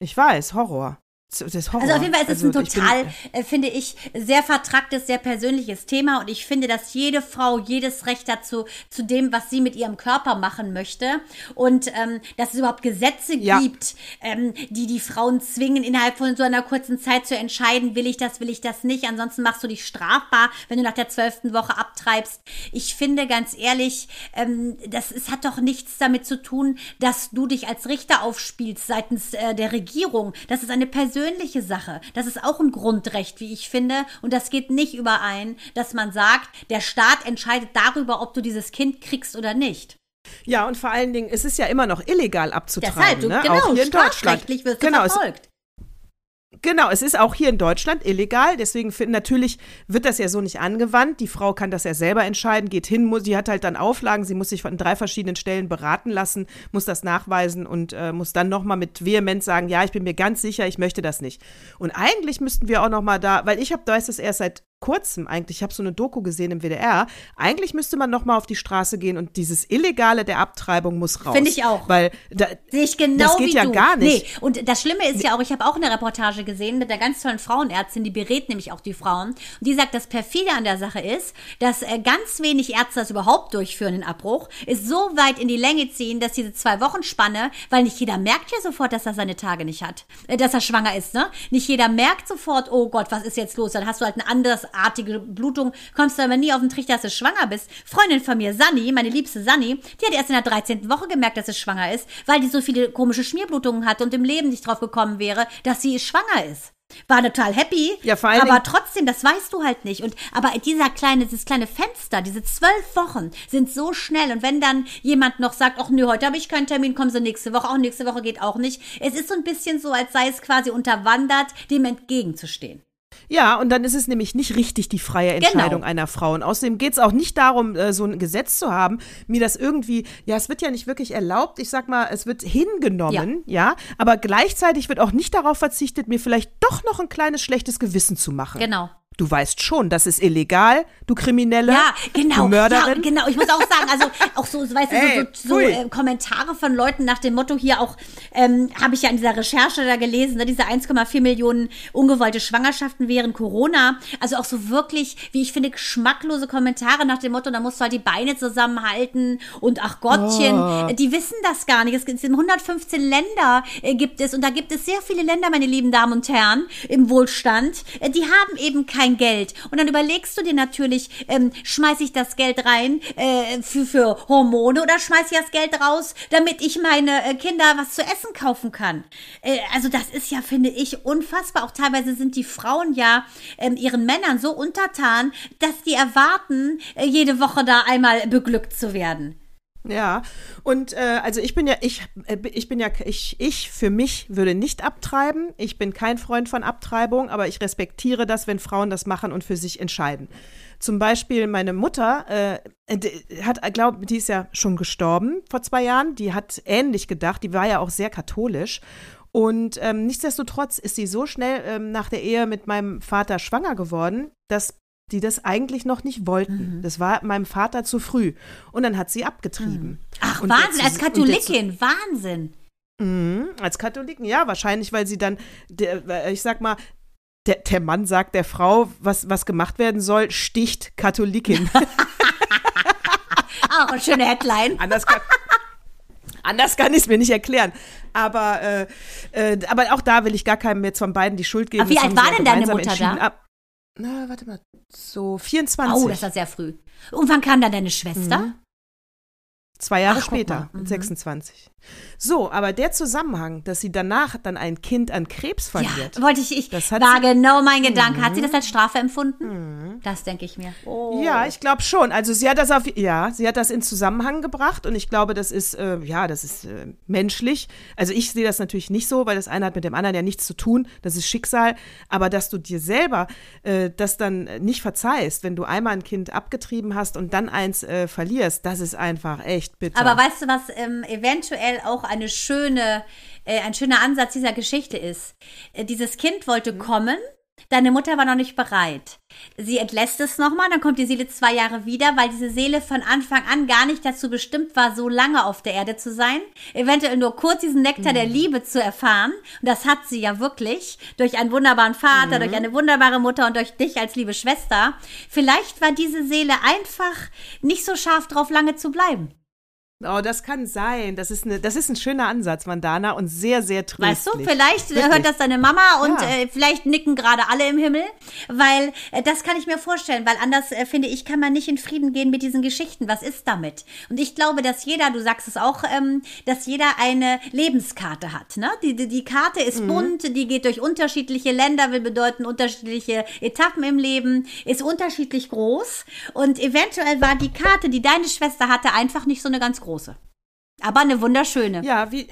Speaker 3: Ich weiß, Horror. Das Horror.
Speaker 1: Also auf jeden Fall ist es
Speaker 3: Also,
Speaker 1: ein
Speaker 3: ich bin-
Speaker 1: total, äh, finde ich, sehr vertracktes, sehr persönliches Thema und ich finde, dass jede Frau jedes Recht dazu, zu dem, was sie mit ihrem Körper machen möchte und ähm, dass es überhaupt Gesetze
Speaker 3: Ja.
Speaker 1: gibt, ähm, die die Frauen zwingen, innerhalb von so einer kurzen Zeit zu entscheiden, will ich das, will ich das nicht, ansonsten machst du dich strafbar, wenn du nach der zwölften Woche abtreibst. Ich finde ganz ehrlich, ähm, das es hat doch nichts damit zu tun, dass du dich als Richter aufspielst seitens äh, der Regierung. Das ist eine persönliche Sache. Das ist auch ein Grundrecht, wie ich finde. Und das geht nicht überein, dass man sagt, der Staat entscheidet darüber, ob du dieses Kind kriegst oder nicht.
Speaker 3: Ja, und vor allen Dingen, es ist ja immer noch illegal abzutreiben.
Speaker 1: Deshalb, du,
Speaker 3: ne?
Speaker 1: genau,
Speaker 3: Auch hier in Deutschland.
Speaker 1: strafrechtlich wirst du
Speaker 3: genau,
Speaker 1: verfolgt.
Speaker 3: Genau, es ist auch hier in Deutschland illegal, deswegen find, natürlich wird das ja so nicht angewandt. Die Frau kann das ja selber entscheiden, geht hin, muss, sie hat halt dann Auflagen, sie muss sich von drei verschiedenen Stellen beraten lassen, muss das nachweisen und äh, muss dann nochmal mit Vehemenz sagen, ja, ich bin mir ganz sicher, ich möchte das nicht. Und eigentlich müssten wir auch nochmal da, weil ich habe, da ist es erst seit kurzem eigentlich, ich habe so eine Doku gesehen im WDR, eigentlich müsste man noch mal auf die Straße gehen und dieses Illegale der Abtreibung muss raus.
Speaker 1: Finde ich auch.
Speaker 3: Weil da,
Speaker 1: Sehe ich genau
Speaker 3: das geht
Speaker 1: wie
Speaker 3: ja
Speaker 1: du.
Speaker 3: gar nicht.
Speaker 1: Nee, und das Schlimme ist ja auch, ich habe auch eine Reportage gesehen mit einer ganz tollen Frauenärztin, die berät nämlich auch die Frauen. Und die sagt, das perfide an der Sache ist, dass äh, ganz wenig Ärzte das überhaupt durchführen, den Abbruch, ist so weit in die Länge ziehen, dass diese zwei Wochen Spanne, weil nicht jeder merkt ja sofort, dass er seine Tage nicht hat, äh, dass er schwanger ist, ne? Nicht jeder merkt sofort, oh Gott, was ist jetzt los? Dann hast du halt eine andersartige Blutung, kommst du aber nie auf den Trichter, dass du schwanger bist. Freundin von mir, Sani, meine liebste Sani, die hat erst in der 13. Woche gemerkt, dass sie schwanger ist, weil die so viele komische Schmierblutungen hatte und im Leben nicht drauf gekommen wäre, dass sie schwanger ist. War total happy,
Speaker 3: Ja, vor allen
Speaker 1: aber trotzdem, das weißt du halt nicht. Und aber dieser kleine, dieses kleine Fenster, diese zwölf Wochen sind so schnell. Und wenn dann jemand noch sagt, ach nö, heute habe ich keinen Termin, kommen Sie nächste Woche, auch nächste Woche geht auch nicht. Es ist so ein bisschen so, als sei es quasi unterwandert, dem entgegenzustehen.
Speaker 3: Ja, und dann ist es nämlich nicht richtig die freie Entscheidung
Speaker 1: Genau.
Speaker 3: einer Frau. Und außerdem geht es auch nicht darum, äh, so ein Gesetz zu haben, mir das irgendwie, ja, es wird ja nicht wirklich erlaubt, ich sag mal, es wird hingenommen, ja, aber gleichzeitig wird auch nicht darauf verzichtet, mir vielleicht doch noch ein kleines schlechtes Gewissen zu machen.
Speaker 1: Genau.
Speaker 3: Du weißt schon, das ist illegal, du Kriminelle,
Speaker 1: Ja, genau.
Speaker 3: du Mörderin.
Speaker 1: Ja, genau. Ich muss auch sagen, also auch so, weißt du,
Speaker 3: Ey,
Speaker 1: so, so, so äh, Kommentare von Leuten nach dem Motto hier auch, ähm, habe ich ja in dieser Recherche da gelesen, ne, diese 1,4 Millionen ungewollte Schwangerschaften während Corona. Also auch so wirklich, wie ich finde, geschmacklose Kommentare nach dem Motto, da musst du halt die Beine zusammenhalten und ach Gottchen,
Speaker 3: Oh.
Speaker 1: die wissen das gar nicht. Es gibt in 115 Länder äh, gibt es und da gibt es sehr viele Länder, meine lieben Damen und Herren, im Wohlstand, äh, die haben eben kein Geld. Und dann überlegst du dir natürlich, ähm, schmeiß ich das Geld rein äh, für, für Hormone oder schmeiß ich das Geld raus, damit ich meine äh, Kinder was zu essen kaufen kann. Äh, also das ist ja, finde ich, unfassbar. Auch teilweise sind die Frauen ja ähm, ihren Männern so untertan, dass die erwarten, äh, jede Woche da einmal beglückt zu werden.
Speaker 3: Ja, und äh, also ich bin ja, ich, äh, ich bin ja, ich, ich für mich würde nicht abtreiben. Ich bin kein Freund von Abtreibung, aber ich respektiere das, wenn Frauen das machen und für sich entscheiden. Zum Beispiel meine Mutter äh, hat, glaube die ist ja schon gestorben vor zwei Jahren. Die hat ähnlich gedacht. Die war ja auch sehr katholisch. Und ähm, nichtsdestotrotz ist sie so schnell ähm, nach der Ehe mit meinem Vater schwanger geworden, dass die das eigentlich noch nicht wollten. Das war meinem Vater zu früh. Und dann hat sie abgetrieben.
Speaker 1: Ach,
Speaker 3: Und
Speaker 1: Wahnsinn, als Katholikin, Wahnsinn.
Speaker 3: Mhm, als Katholiken, ja, wahrscheinlich, weil sie dann, der, äh, ich sag mal, der, der Mann sagt der Frau, was, was gemacht werden soll, sticht Katholikin. *laughs* *laughs*
Speaker 1: Auch eine schöne Headline.
Speaker 3: Anders kann, anders kann ich es mir nicht erklären. Aber, äh, äh, aber auch da will ich gar keinem jetzt von beiden die Schuld geben.
Speaker 1: Aber wie alt war denn deine Mutter da?
Speaker 3: Ab, na, warte mal, so 24.
Speaker 1: Oh, das war sehr früh. Und wann kam dann deine Schwester?
Speaker 3: Zwei Jahre
Speaker 1: Ach,
Speaker 3: später,
Speaker 1: mhm.
Speaker 3: 26. So, aber der Zusammenhang, dass sie danach dann ein Kind an Krebs verliert.
Speaker 1: Ja, wollte ich, ich
Speaker 3: Das hat
Speaker 1: war
Speaker 3: Mhm.
Speaker 1: genau mein Gedanke. Hat sie das als Strafe empfunden? Das denke ich mir. Oh.
Speaker 3: Ja, ich glaube schon. Also sie hat das auf, ja, sie hat das in Zusammenhang gebracht und ich glaube, das ist, äh, ja, das ist äh, menschlich. Also ich sehe das natürlich nicht so, weil das eine hat mit dem anderen ja nichts zu tun. Das ist Schicksal. Aber dass du dir selber äh, das dann nicht verzeihst, wenn du einmal ein Kind abgetrieben hast und dann eins äh, verlierst, das ist einfach echt bitter.
Speaker 1: Aber weißt du, was ähm, eventuell auch eine schöne, äh, ein schöner Ansatz dieser Geschichte ist? Äh, dieses Kind wollte
Speaker 3: Mhm.
Speaker 1: kommen. Deine Mutter war noch nicht bereit. Sie entlässt es nochmal, dann kommt die Seele zwei Jahre wieder, weil diese Seele von Anfang an gar nicht dazu bestimmt war, so lange auf der Erde zu sein. Eventuell nur kurz diesen Nektar
Speaker 3: Mhm.
Speaker 1: der Liebe zu erfahren. Und das hat sie ja wirklich. Durch einen wunderbaren Vater,
Speaker 3: Mhm.
Speaker 1: durch eine wunderbare Mutter und durch dich als liebe Schwester. Vielleicht war diese Seele einfach nicht so scharf drauf, lange zu bleiben.
Speaker 3: Oh, das kann sein. Das ist, eine, das ist ein schöner Ansatz, Mandana, und sehr, sehr tröstlich.
Speaker 1: Weißt du, vielleicht
Speaker 3: Wirklich.
Speaker 1: hört das deine Mama und
Speaker 3: Ja.
Speaker 1: äh, vielleicht nicken gerade alle im Himmel, weil äh, das kann ich mir vorstellen, weil anders äh, finde ich, kann man nicht in Frieden gehen mit diesen Geschichten. Was ist damit? Und ich glaube, dass jeder, du sagst es auch, ähm, dass jeder eine Lebenskarte hat. Ne? Die, die, die Karte ist
Speaker 3: Mhm.
Speaker 1: bunt, die geht durch unterschiedliche Länder, will bedeuten unterschiedliche Etappen im Leben, ist unterschiedlich groß und eventuell war die Karte, die deine Schwester hatte, einfach nicht so eine ganz große. Aber eine wunderschöne.
Speaker 3: Ja, wie,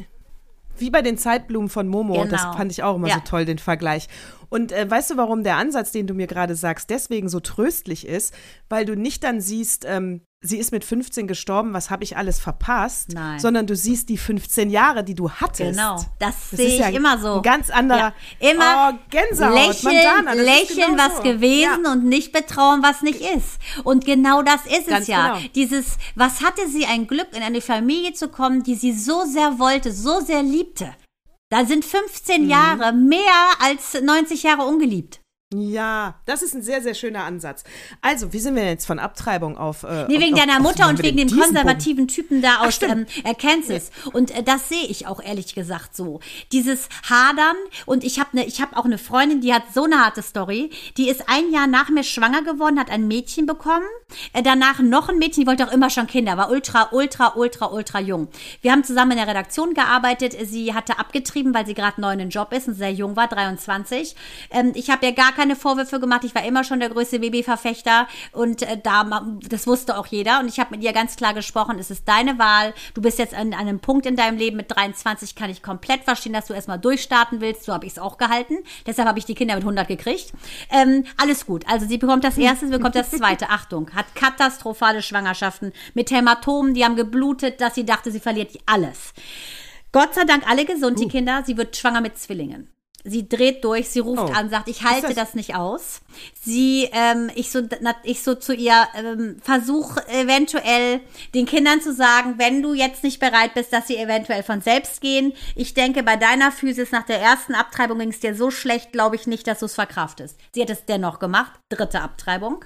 Speaker 3: Wie bei den Zeitblumen von Momo,
Speaker 1: Genau.
Speaker 3: das fand ich auch immer
Speaker 1: Ja.
Speaker 3: so toll, den Vergleich. Und äh, weißt du, warum der Ansatz, den du mir gerade sagst, deswegen so tröstlich ist? Weil du nicht dann siehst, ähm, sie ist mit 15 gestorben, was habe ich alles verpasst?
Speaker 1: Nein.
Speaker 3: Sondern du siehst die 15 Jahre, die du hattest.
Speaker 1: Genau, das,
Speaker 3: Das
Speaker 1: sehe ich
Speaker 3: ja
Speaker 1: immer so.
Speaker 3: Ein ganz anderer.
Speaker 1: Ja, immer
Speaker 3: oh, Gänsehaut,
Speaker 1: lächeln,
Speaker 3: Mandana,
Speaker 1: lächeln,
Speaker 3: genau
Speaker 1: was
Speaker 3: so.
Speaker 1: gewesen
Speaker 3: Ja.
Speaker 1: und nicht betrauen, was nicht ist. Und genau das ist es
Speaker 3: Ganz
Speaker 1: ja.
Speaker 3: genau.
Speaker 1: Dieses, was hatte sie ein Glück, in eine Familie zu kommen, die sie so sehr wollte, so sehr liebte. Da sind 15
Speaker 3: Mhm.
Speaker 1: Jahre mehr als 90 Jahre ungeliebt.
Speaker 3: Ja, das ist ein sehr, sehr schöner Ansatz. Also, wie sind wir jetzt von Abtreibung auf. Äh,
Speaker 1: Nee, wegen
Speaker 3: auf,
Speaker 1: deiner Mutter
Speaker 3: auf,
Speaker 1: und wegen dem konservativen Typen da aus ähm, äh, Kansas. Und äh, das sehe ich auch ehrlich gesagt so. Dieses Hadern und ich habe ne, ich habe auch eine Freundin, die hat so eine harte Story. Die ist ein Jahr nach mir schwanger geworden, hat ein Mädchen bekommen. Äh, danach noch ein Mädchen, die wollte auch immer schon Kinder, war ultra, ultra, ultra, ultra jung. Wir haben zusammen in der Redaktion gearbeitet. Sie hatte abgetrieben, weil sie gerade neu in den Job ist und sehr jung war, 23. Ähm, ich habe ihr gar keine Vorwürfe gemacht. Ich war immer schon der größte Babyverfechter und äh, da, das wusste auch jeder. Und ich habe mit ihr ganz klar gesprochen, es ist deine Wahl. Du bist jetzt an einem Punkt in deinem Leben mit 23, kann ich komplett verstehen, dass du erstmal durchstarten willst. So habe ich es auch gehalten. Deshalb habe ich die Kinder mit 100 gekriegt. Ähm, alles gut. Also sie bekommt das erste, sie bekommt das zweite. *laughs* Achtung, hat katastrophale Schwangerschaften mit Hämatomen, die haben geblutet, dass sie dachte, sie verliert alles. Gott sei Dank alle gesund, die Kinder. Sie wird schwanger mit Zwillingen. Sie dreht durch, sie ruft
Speaker 3: Oh.
Speaker 1: an, sagt, ich halte
Speaker 3: das-
Speaker 1: das nicht aus. Sie, ähm, ich so, ich so zu ihr ähm, versuch eventuell den Kindern zu sagen, wenn du jetzt nicht bereit bist, dass sie eventuell von selbst gehen. Ich denke, bei deiner Physis nach der ersten Abtreibung ging es dir so schlecht, glaube ich nicht, dass du es verkraftest. Sie hat es dennoch gemacht. Dritte Abtreibung.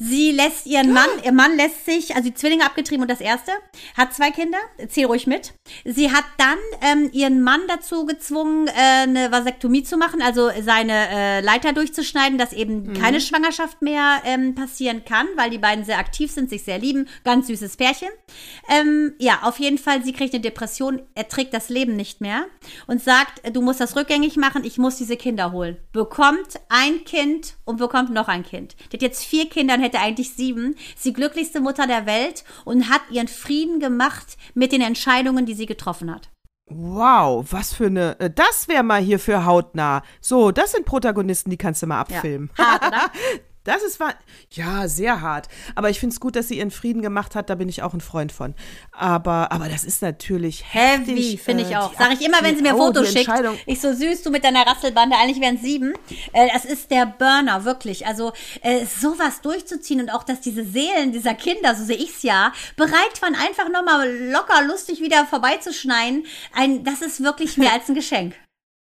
Speaker 1: Sie lässt ihren Mann, ihr Mann lässt sich, also die Zwillinge abgetrieben und das erste, hat zwei Kinder, zähl ruhig mit. Sie hat dann ähm, ihren Mann dazu gezwungen, äh, eine Vasektomie zu machen, also seine äh, Leiter durchzuschneiden, dass eben keine Schwangerschaft mehr ähm, passieren kann, weil die beiden sehr aktiv sind, sich sehr lieben. Ganz süßes Pärchen. Ähm, ja, auf jeden Fall, sie kriegt eine Depression, er trägt das Leben nicht mehr und sagt, du musst das rückgängig machen, ich muss diese Kinder holen. Bekommt ein Kind und bekommt noch ein Kind. Die hat jetzt vier Kinder und hätte eigentlich sieben. Ist die glücklichste Mutter der Welt und hat ihren Frieden gemacht mit den Entscheidungen, die sie getroffen hat.
Speaker 3: Wow, was für eine. äh, Das wäre mal hier für hautnah. So, das sind Protagonisten, die kannst du mal abfilmen.
Speaker 1: Hart, oder? *laughs*
Speaker 3: Das ist wahr. Ja, sehr hart. Aber ich finde es gut, dass sie ihren Frieden gemacht hat. Da bin ich auch ein Freund von. Aber, aber das ist natürlich
Speaker 1: Heavy,
Speaker 3: heftig,
Speaker 1: finde
Speaker 3: äh,
Speaker 1: ich auch.
Speaker 3: die
Speaker 1: Sag ich immer, wenn sie mir Fotos schickt. Ich so süß, du mit deiner Rasselbande, eigentlich wären es sieben. Äh, das ist der Burner, wirklich. Also äh, sowas durchzuziehen und auch, dass diese Seelen dieser Kinder, so sehe ich's ja, bereit waren, einfach nochmal locker, lustig wieder vorbeizuschneiden. Ein, das ist wirklich mehr *laughs* als ein Geschenk.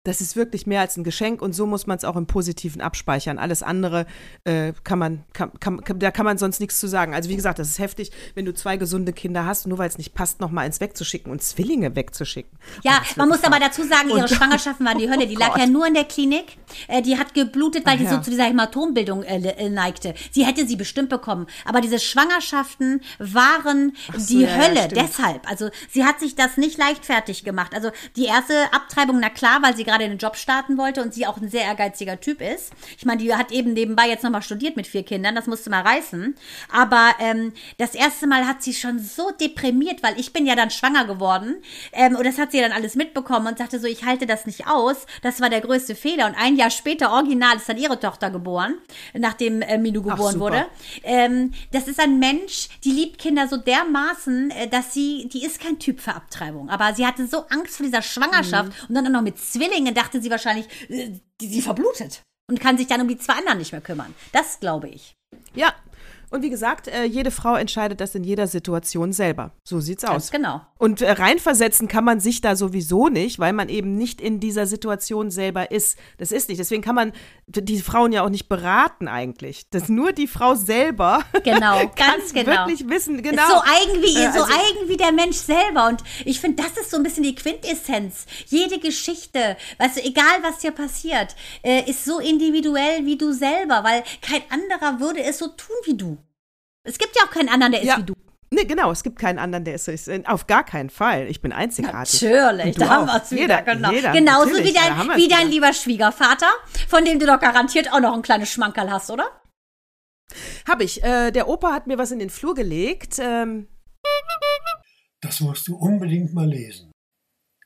Speaker 3: Das ist wirklich mehr als ein Geschenk und so muss man es auch im Positiven abspeichern. Alles andere äh, kann man, kann, kann, da kann man sonst nichts zu sagen. Also wie gesagt, das ist heftig, wenn du zwei gesunde Kinder hast, nur weil es nicht passt, noch mal eins wegzuschicken und Zwillinge wegzuschicken.
Speaker 1: Ja,
Speaker 3: Oh, ist
Speaker 1: man muss
Speaker 3: wirklich
Speaker 1: aber
Speaker 3: hart.
Speaker 1: dazu sagen, ihre
Speaker 3: Und-
Speaker 1: Schwangerschaften waren die *laughs* Hölle. Die
Speaker 3: Oh
Speaker 1: lag
Speaker 3: Gott.
Speaker 1: ja nur in der Klinik. Äh, die hat geblutet, weil
Speaker 3: Ach
Speaker 1: die so
Speaker 3: ja.
Speaker 1: zu dieser Hämatombildung äh, äh, neigte. Sie hätte sie bestimmt bekommen. Aber diese Schwangerschaften waren
Speaker 3: so,
Speaker 1: die
Speaker 3: ja, ja,
Speaker 1: Hölle.
Speaker 3: stimmt.
Speaker 1: Deshalb. Also sie hat sich das nicht leichtfertig gemacht. Also die erste Abtreibung, na klar, weil sie gerade in den Job starten wollte und sie auch ein sehr ehrgeiziger Typ ist. Ich meine, die hat eben nebenbei jetzt nochmal studiert mit vier Kindern. Das musste mal reißen. Aber ähm, das erste Mal hat sie schon so deprimiert, weil ich bin ja dann schwanger geworden. Ähm, und das hat sie dann alles mitbekommen und sagte so, ich halte das nicht aus. Das war der größte Fehler. Und ein Jahr später, original, ist dann ihre Tochter geboren, nachdem äh, Minu geboren
Speaker 3: super.
Speaker 1: wurde. Ähm, das ist ein Mensch, die liebt Kinder so dermaßen, äh, dass sie, die ist kein Typ für Abtreibung. Aber sie hatte so Angst vor dieser Schwangerschaft
Speaker 3: Mhm.
Speaker 1: und dann auch noch mit Zwillingen, dachte sie wahrscheinlich, äh, die, sie verblutet. Und kann sich dann um die zwei anderen nicht mehr kümmern. Das glaube ich.
Speaker 3: Ja. Und wie gesagt, äh, jede Frau entscheidet das in jeder Situation selber. So sieht's
Speaker 1: Ganz
Speaker 3: aus.
Speaker 1: genau.
Speaker 3: Und äh, reinversetzen kann man sich da sowieso nicht, weil man eben nicht in dieser Situation selber ist. Das ist nicht. Deswegen kann man die Frauen ja auch nicht beraten eigentlich. Das nur die Frau selber *laughs*
Speaker 1: Genau, *laughs* ganz genau.
Speaker 3: wirklich wissen. Genau.
Speaker 1: Ist so eigen wie,
Speaker 3: Äh,
Speaker 1: so
Speaker 3: also-
Speaker 1: eigen wie der Mensch selber. Und ich finde, das ist so ein bisschen die Quintessenz. Jede Geschichte, weißt du, egal was dir passiert, äh, ist so individuell wie du selber, weil kein anderer würde es so tun wie du. Es gibt ja auch keinen anderen, der ist
Speaker 3: Ja.
Speaker 1: wie du.
Speaker 3: Nee, genau, es gibt keinen anderen, der es so ist. Äh, Auf gar keinen Fall. Ich bin einzigartig.
Speaker 1: Natürlich, da haben wir es wieder.
Speaker 3: Jeder,
Speaker 1: genau.
Speaker 3: jeder,
Speaker 1: Genauso wie dein, wie dein lieber Schwiegervater, von dem du doch garantiert auch noch ein kleines Schmankerl hast, oder?
Speaker 3: Hab ich. Äh, der Opa hat mir was in den Flur gelegt. Ähm,
Speaker 4: Das musst du unbedingt mal lesen.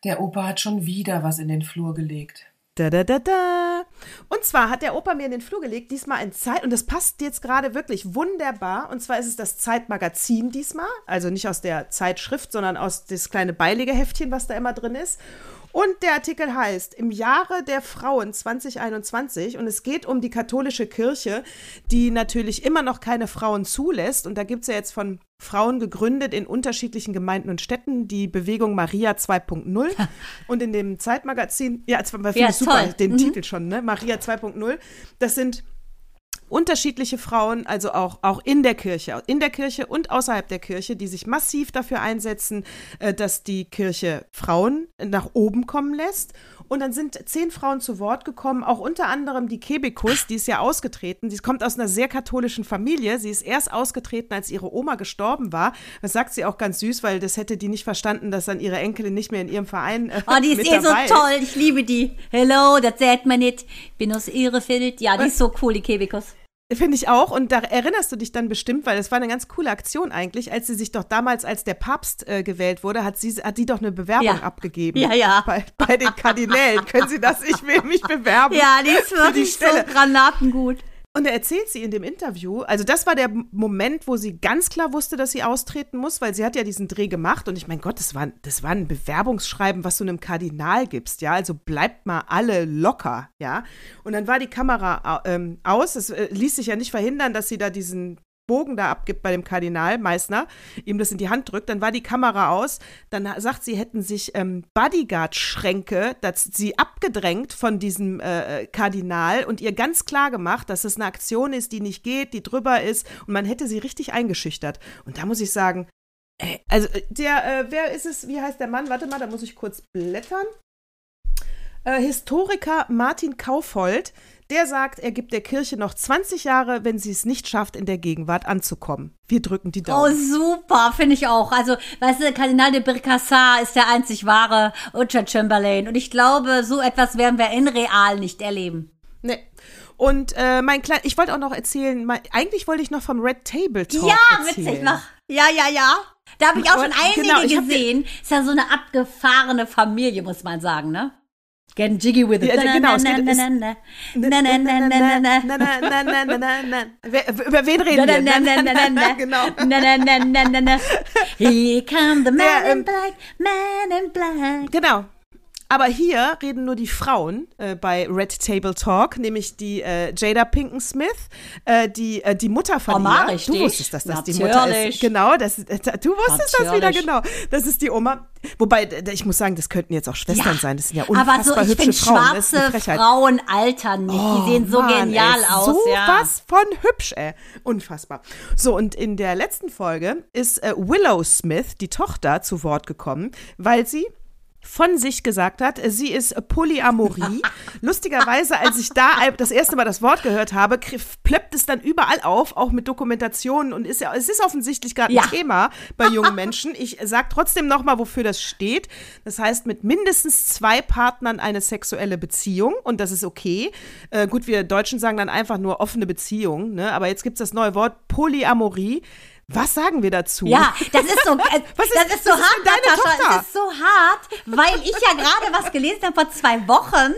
Speaker 2: Der Opa hat schon wieder was in den Flur gelegt.
Speaker 3: Da, da, da, da. Und zwar hat der Opa mir in den Flur gelegt, diesmal ein Zeit, und das passt jetzt gerade wirklich wunderbar. Und zwar ist es das Zeitmagazin diesmal, also nicht aus der Zeitschrift, sondern aus das kleine Beilegeheftchen, was da immer drin ist. Und der Artikel heißt Im Jahre der Frauen 2021 und es geht um die katholische Kirche, die natürlich immer noch keine Frauen zulässt. Und da gibt es ja jetzt von Frauen gegründet in unterschiedlichen Gemeinden und Städten die Bewegung Maria 2.0. und in dem Zeitmagazin, ja, das war ja, super, toll. den mhm. Titel schon, ne? Maria 2.0. Das sind unterschiedliche Frauen, also auch, auch in der Kirche, in der Kirche und außerhalb der Kirche, die sich massiv dafür einsetzen, äh, dass die Kirche Frauen nach oben kommen lässt. Und dann sind zehn Frauen zu Wort gekommen, auch unter anderem die Kebekus, die ist ja ausgetreten. Sie kommt aus einer sehr katholischen Familie. Sie ist erst ausgetreten, als ihre Oma gestorben war. Das sagt sie auch ganz süß, weil das hätte die nicht verstanden, dass dann ihre Enkelin nicht mehr in ihrem Verein. Äh,
Speaker 1: oh, die ist eh so toll. Ich liebe die. Hello, das sagt man nicht. Bin aus Ihrefeld. Ja, die ist so cool, die Kebekus.
Speaker 3: Finde ich auch. Und da erinnerst du dich dann bestimmt, weil das war eine ganz coole Aktion eigentlich, als sie sich doch damals, als der Papst äh, gewählt wurde, hat sie hat die doch eine Bewerbung ja. abgegeben.
Speaker 1: Ja, ja.
Speaker 3: Bei, bei den Kardinälen. Können Sie das? Ich will mich *laughs* bewerben.
Speaker 1: Ja, die ist wirklich so granatengut.
Speaker 3: Und er erzählt sie in dem Interview, also das war der Moment, wo sie ganz klar wusste, dass sie austreten muss, weil sie hat ja diesen Dreh gemacht. Und ich mein Gott, das war, das war ein Bewerbungsschreiben, was du einem Kardinal gibst, ja, also bleibt mal alle locker, ja. Und dann war die Kamera ähm, aus, es äh, ließ sich ja nicht verhindern, dass sie da diesen Bogen da abgibt bei dem Kardinal Meißner, ihm das in die Hand drückt, dann war die Kamera aus, dann sagt sie, hätten sich ähm, Bodyguard-Schränke, sie abgedrängt von diesem äh, Kardinal und ihr ganz klar gemacht, dass es eine Aktion ist, die nicht geht, die drüber ist und man hätte sie richtig eingeschüchtert. Und da muss ich sagen, äh, also äh, der, äh, wer ist es, wie heißt der Mann? Warte mal, da muss ich kurz blättern. Äh, Historiker Martin Kaufhold, der sagt, er gibt der Kirche noch 20 Jahre, wenn sie es nicht schafft, in der Gegenwart anzukommen. Wir drücken die Daumen.
Speaker 1: Oh, super, finde ich auch. Also, weißt du, Kardinal de Birkassar ist der einzig wahre Richard Chamberlain. Und ich glaube, so etwas werden wir in real nicht erleben.
Speaker 3: Nee. Und äh, mein klein, ich wollte auch noch erzählen, mein, eigentlich wollte ich noch vom Red Table Talk
Speaker 1: Ja,
Speaker 3: erzählen.
Speaker 1: witzig, mach. Ja, ja, ja. Da habe ich auch schon einige genau, gesehen. Ist ja so eine abgefahrene Familie, muss man sagen, ne? Getting jiggy with it. Ja, genau.
Speaker 3: Über wen reden wir?
Speaker 1: genau. Here come the man in black, man in black.
Speaker 3: Genau. Aber hier reden nur die Frauen äh, bei Red Table Talk, nämlich die äh, Jada Pinken Smith, äh, die, äh, die Mutter von
Speaker 1: Oma,
Speaker 3: ihr.
Speaker 1: Richtig.
Speaker 3: Du wusstest, dass das Natürlich. die Mutter ist. Genau, das, du wusstest Natürlich. das wieder, genau. Das ist die Oma. Wobei, ich muss sagen, das könnten jetzt auch Schwestern ja. sein. Das sind ja unfassbar
Speaker 1: Aber so,
Speaker 3: ich Frauen.
Speaker 1: schwarze Frauen altern nicht. Oh, die sehen so Mann, genial ey, aus.
Speaker 3: So
Speaker 1: ja.
Speaker 3: was von hübsch, ey. Unfassbar. So, und in der letzten Folge ist äh, Willow Smith, die Tochter, zu Wort gekommen, weil sie von sich gesagt hat, sie ist Polyamorie. *laughs* Lustigerweise, als ich da das erste Mal das Wort gehört habe, plöppt es dann überall auf, auch mit Dokumentationen und ist ja, es ist offensichtlich gerade ein ja. Thema bei jungen Menschen. Ich sage trotzdem nochmal, wofür das steht. Das heißt, mit mindestens zwei Partnern eine sexuelle Beziehung und das ist okay. Äh, gut, wir Deutschen sagen dann einfach nur offene Beziehung, ne? aber jetzt gibt es das neue Wort Polyamorie. Was sagen wir dazu?
Speaker 1: Ja, das ist so, äh, *laughs* was ist, das ist so hart, ist deine Natascha. Tochter? Das ist so hart, weil ich ja gerade was gelesen habe vor zwei Wochen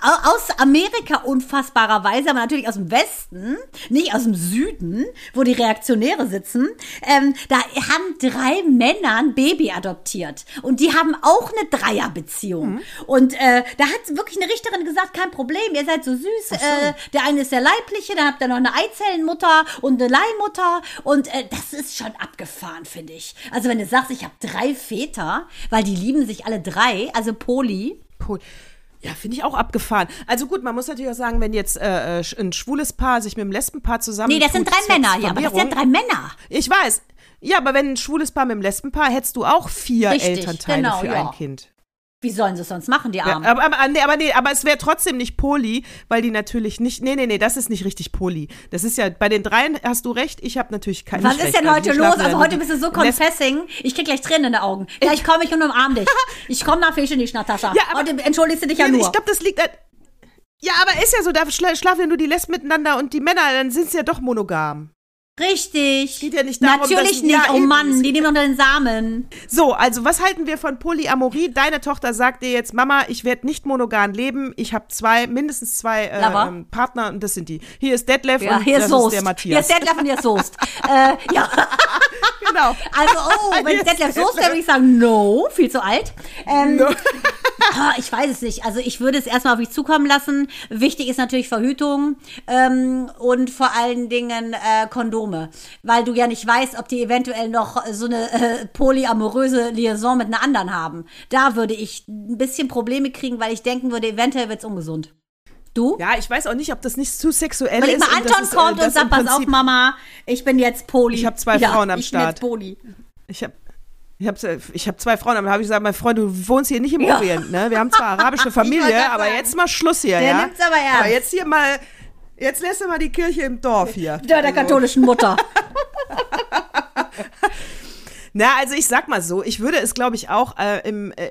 Speaker 1: aus Amerika unfassbarerweise, aber natürlich aus dem Westen, nicht aus dem Süden, wo die Reaktionäre sitzen. Ähm, da haben drei Männer ein Baby adoptiert und die haben auch eine Dreierbeziehung. Mhm. Und äh, da hat wirklich eine Richterin gesagt, kein Problem, ihr seid so süß. So. Äh, der eine ist der leibliche, dann habt ihr noch eine Eizellenmutter und eine Leihmutter und äh, das ist schon abgefahren, finde ich. Also wenn du sagst, ich habe drei Väter, weil die lieben sich alle drei, also Poli.
Speaker 3: Poli. Ja, finde ich auch abgefahren. Also gut, man muss natürlich auch sagen, wenn jetzt äh, äh ein schwules Paar sich mit einem Lesbenpaar zusammen.
Speaker 1: Nee, das sind drei Männer, ja, aber das sind drei Männer.
Speaker 3: Ich weiß. Ja, aber wenn ein schwules Paar mit einem Lesbenpaar, hättest du auch vier Richtig, Elternteile genau, für ja. ein Kind.
Speaker 1: Wie sollen sie es sonst machen, die Armen?
Speaker 3: Ja, aber, aber, nee, aber, nee, aber es wäre trotzdem nicht Poli, weil die natürlich nicht. Nee, nee, nee, das ist nicht richtig Poli. Das ist ja, bei den dreien hast du recht, ich habe natürlich keinen
Speaker 1: Was ist denn also heute also, los? Also heute bist du so confessing. Ich krieg gleich Tränen in den Augen. Gleich komme ich und umarm dich. *laughs* Ich komme nach Fische nicht, Natascha. Ja, aber, heute entschuldigst du dich ja nur.
Speaker 3: Ich glaube, das liegt an. Ja, aber ist ja so, da schlafen ja nur die Lesben miteinander und die Männer, dann sind sie ja doch monogam.
Speaker 1: Richtig.
Speaker 3: Geht ja nicht darum,
Speaker 1: Natürlich
Speaker 3: dass-
Speaker 1: nicht.
Speaker 3: ja,
Speaker 1: oh. Mann, die nehmen doch den Samen.
Speaker 3: So, also was halten wir von Polyamorie? Deine Tochter sagt dir jetzt, Mama, ich werde nicht monogam leben. Ich habe zwei, mindestens zwei äh, ähm, Partner und das sind die. Hier ist Detlef
Speaker 1: Ja,
Speaker 3: und
Speaker 1: hier
Speaker 3: das
Speaker 1: ist
Speaker 3: ist der
Speaker 1: Hier
Speaker 3: Matthias.
Speaker 1: ist Detlef und hier ist Soest. *laughs* äh, ja,
Speaker 3: genau.
Speaker 1: also, oh, *laughs* wenn
Speaker 3: Hier
Speaker 1: Detlef Soest wäre, würde ich sagen, no, viel zu alt. Ähm,
Speaker 3: No. *laughs*
Speaker 1: ah, ich weiß es nicht. Also ich würde es erstmal auf mich zukommen lassen. Wichtig ist natürlich Verhütung ähm, und vor allen Dingen äh, Kondome. Weil du ja nicht weißt, ob die eventuell noch so eine äh, polyamoröse Liaison mit einer anderen haben. Da würde ich ein bisschen Probleme kriegen, weil ich denken würde, eventuell wird es ungesund. Du?
Speaker 3: Ja, ich weiß auch nicht, ob das nicht zu sexuell
Speaker 1: Weil
Speaker 3: ist.
Speaker 1: ich mal Anton
Speaker 3: ist, äh,
Speaker 1: kommt und sagt, pass auf, Mama, ich bin jetzt Poly.
Speaker 3: Ich hab zwei
Speaker 1: ja,
Speaker 3: Frauen am
Speaker 1: ich bin jetzt
Speaker 3: Start.
Speaker 1: Poly.
Speaker 3: Ich habe ich hab, ich hab zwei Frauen, aber habe ich gesagt, mein Freund, du wohnst hier nicht im
Speaker 1: Ja.
Speaker 3: Orient, ne? Wir haben zwar *laughs* arabische Familie, aber
Speaker 1: sagen.
Speaker 3: jetzt mal Schluss hier,
Speaker 1: Der
Speaker 3: ja?
Speaker 1: nimmt's aber ernst.
Speaker 3: Aber jetzt hier mal, jetzt lässt du mal die Kirche im Dorf hier.
Speaker 1: Der, der katholischen Mutter. *laughs*
Speaker 3: Na, also ich sag mal so, ich würde es, glaube ich, auch äh, im, äh,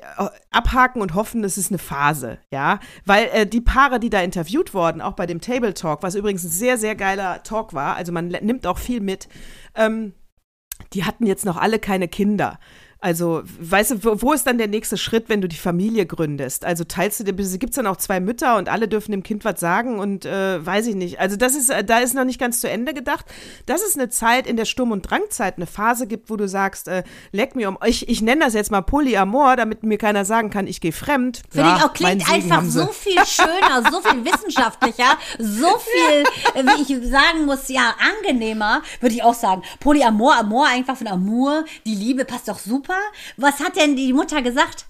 Speaker 3: abhaken und hoffen, es ist eine Phase, ja. Weil äh, die Paare, die da interviewt wurden, auch bei dem Table Talk, was übrigens ein sehr, sehr geiler Talk war, also man nimmt auch viel mit, ähm, die hatten jetzt noch alle keine Kinder. Also, weißt du, wo, wo ist dann der nächste Schritt, wenn du die Familie gründest? Also teilst du dir, gibt es dann auch zwei Mütter und alle dürfen dem Kind was sagen und äh, weiß ich nicht. Also das ist, äh, da ist noch nicht ganz zu Ende gedacht. Das ist eine Zeit in der Sturm- und Drangzeit, eine Phase gibt, wo du sagst, äh, leck mir um, ich, ich nenne das jetzt mal Polyamor, damit mir keiner sagen kann, ich gehe fremd.
Speaker 1: Finde
Speaker 3: Ja,
Speaker 1: ich auch, klingt einfach so viel *laughs* schöner, so viel wissenschaftlicher, so viel, äh, wie ich sagen muss, ja, angenehmer, würde ich auch sagen. Polyamor, Amor, einfach von Amour, die Liebe passt doch super. Was hat denn die Mutter gesagt?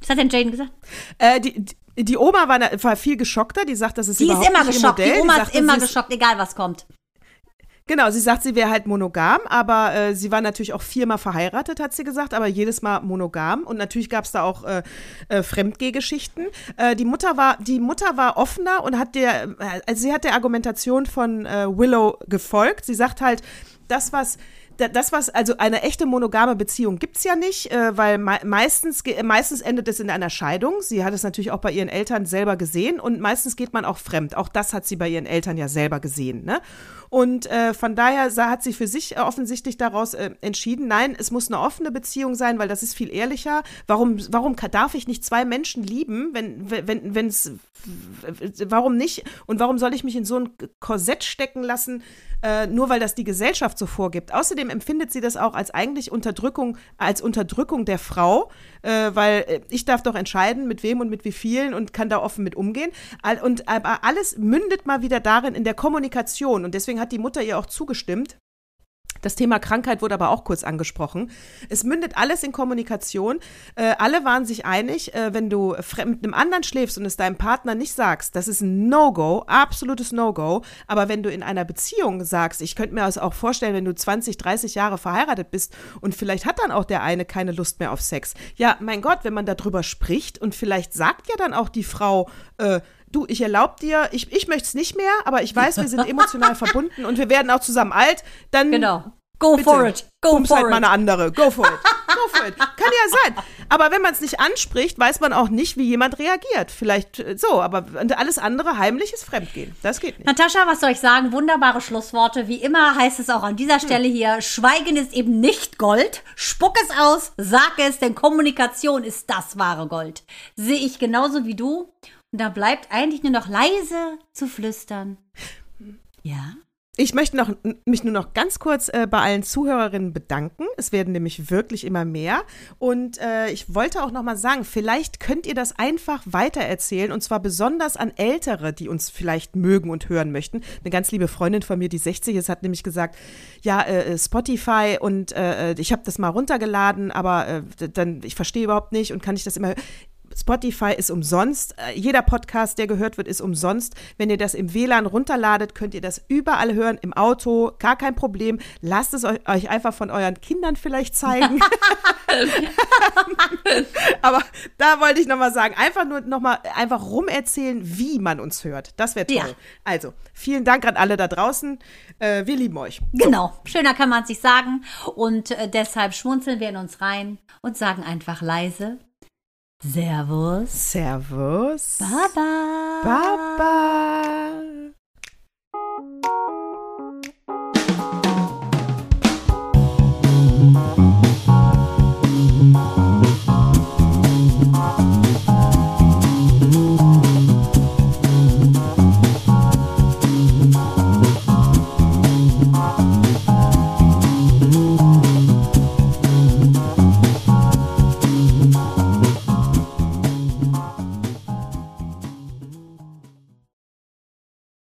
Speaker 1: Was hat denn Jane gesagt?
Speaker 3: Äh, die, die, die Oma war, war viel geschockter, die sagt, das ist
Speaker 1: Die ist
Speaker 3: überhaupt
Speaker 1: immer
Speaker 3: nicht ihr
Speaker 1: geschockt.
Speaker 3: Modell.
Speaker 1: Die Oma ist
Speaker 3: sagte,
Speaker 1: immer
Speaker 3: sie
Speaker 1: geschockt, egal was kommt.
Speaker 3: Genau, sie sagt, sie wäre halt monogam, aber äh, sie war natürlich auch viermal verheiratet, hat sie gesagt, aber jedes Mal monogam. Und natürlich gab es da auch äh, äh, Fremdgehgeschichten. Äh, die Mutter war, die Mutter war offener und hat der, äh, also sie hat der Argumentation von äh, Willow gefolgt. Sie sagt halt, das was das, was, also eine echte monogame Beziehung gibt's ja nicht, äh, weil mei- meistens, meistens endet es in einer Scheidung. Sie hat es natürlich auch bei ihren Eltern selber gesehen und meistens geht man auch fremd. Auch das hat sie bei ihren Eltern ja selber gesehen. Ne? Und äh, von daher hat sie für sich äh, offensichtlich daraus äh, entschieden, nein, es muss eine offene Beziehung sein, weil das ist viel ehrlicher. Warum, warum darf ich nicht zwei Menschen lieben, wenn wenn warum nicht? Und warum soll ich mich in so ein Korsett stecken lassen, äh, nur weil das die Gesellschaft so vorgibt? Außerdem empfindet sie das auch als eigentlich Unterdrückung, als Unterdrückung der Frau, äh, weil äh, ich darf doch entscheiden, mit wem und mit wie vielen und kann da offen mit umgehen. Und aber alles mündet mal wieder darin in der Kommunikation. Und deswegen hat die Mutter ihr auch zugestimmt. Das Thema Krankheit wurde aber auch kurz angesprochen. Es mündet alles in Kommunikation. Äh, alle waren sich einig, äh, wenn du mit einem anderen schläfst und es deinem Partner nicht sagst, das ist ein No-Go, absolutes No-Go. Aber wenn du in einer Beziehung sagst, ich könnte mir das auch vorstellen, wenn du 20, 30 Jahre verheiratet bist und vielleicht hat dann auch der eine keine Lust mehr auf Sex. Ja, mein Gott, wenn man darüber spricht und vielleicht sagt ja dann auch die Frau, äh, du, ich erlaube dir, ich, ich möchte es nicht mehr, aber ich weiß, wir sind emotional *laughs* verbunden und wir werden auch zusammen alt, dann
Speaker 1: Genau. Go
Speaker 3: Bitte,
Speaker 1: for it. Go for
Speaker 3: halt
Speaker 1: it.
Speaker 3: mal eine andere. Go for it. Go for it. Kann ja sein. Aber wenn man es nicht anspricht, weiß man auch nicht, wie jemand reagiert. Vielleicht äh, so, aber alles andere heimlich ist Fremdgehen. Das geht nicht.
Speaker 1: Natascha, was soll ich sagen? Wunderbare Schlussworte. Wie immer heißt es auch an dieser Stelle hier, Schweigen ist eben nicht Gold. Spuck es aus, sag es, denn Kommunikation ist das wahre Gold. Sehe ich genauso wie du. Da bleibt eigentlich nur noch leise zu flüstern. Ja?
Speaker 3: Ich möchte noch, mich nur noch ganz kurz äh, bei allen Zuhörerinnen bedanken. Es werden nämlich wirklich immer mehr. Und äh, ich wollte auch noch mal sagen, vielleicht könnt ihr das einfach weitererzählen. Und zwar besonders an Ältere, die uns vielleicht mögen und hören möchten. Eine ganz liebe Freundin von mir, die 60 ist, hat nämlich gesagt, ja, äh, Spotify und äh, ich habe das mal runtergeladen, aber äh, dann, ich verstehe überhaupt nicht und kann ich das immer Spotify ist umsonst. Äh, Jeder Podcast, der gehört wird, ist umsonst. Wenn ihr das im WLAN runterladet, könnt ihr das überall hören, im Auto, gar kein Problem. Lasst es euch, euch einfach von euren Kindern vielleicht zeigen. *laughs* Aber da wollte ich nochmal sagen, einfach nur nochmal einfach rumerzählen, wie man uns hört. Das wäre toll.
Speaker 1: Ja.
Speaker 3: Also, vielen Dank an alle da draußen. Äh, wir lieben euch.
Speaker 1: Genau. Schöner kann man es sich sagen. Und äh, deshalb schmunzeln wir in uns rein und sagen einfach leise Servus.
Speaker 3: Servus.
Speaker 1: Baba.
Speaker 3: Baba.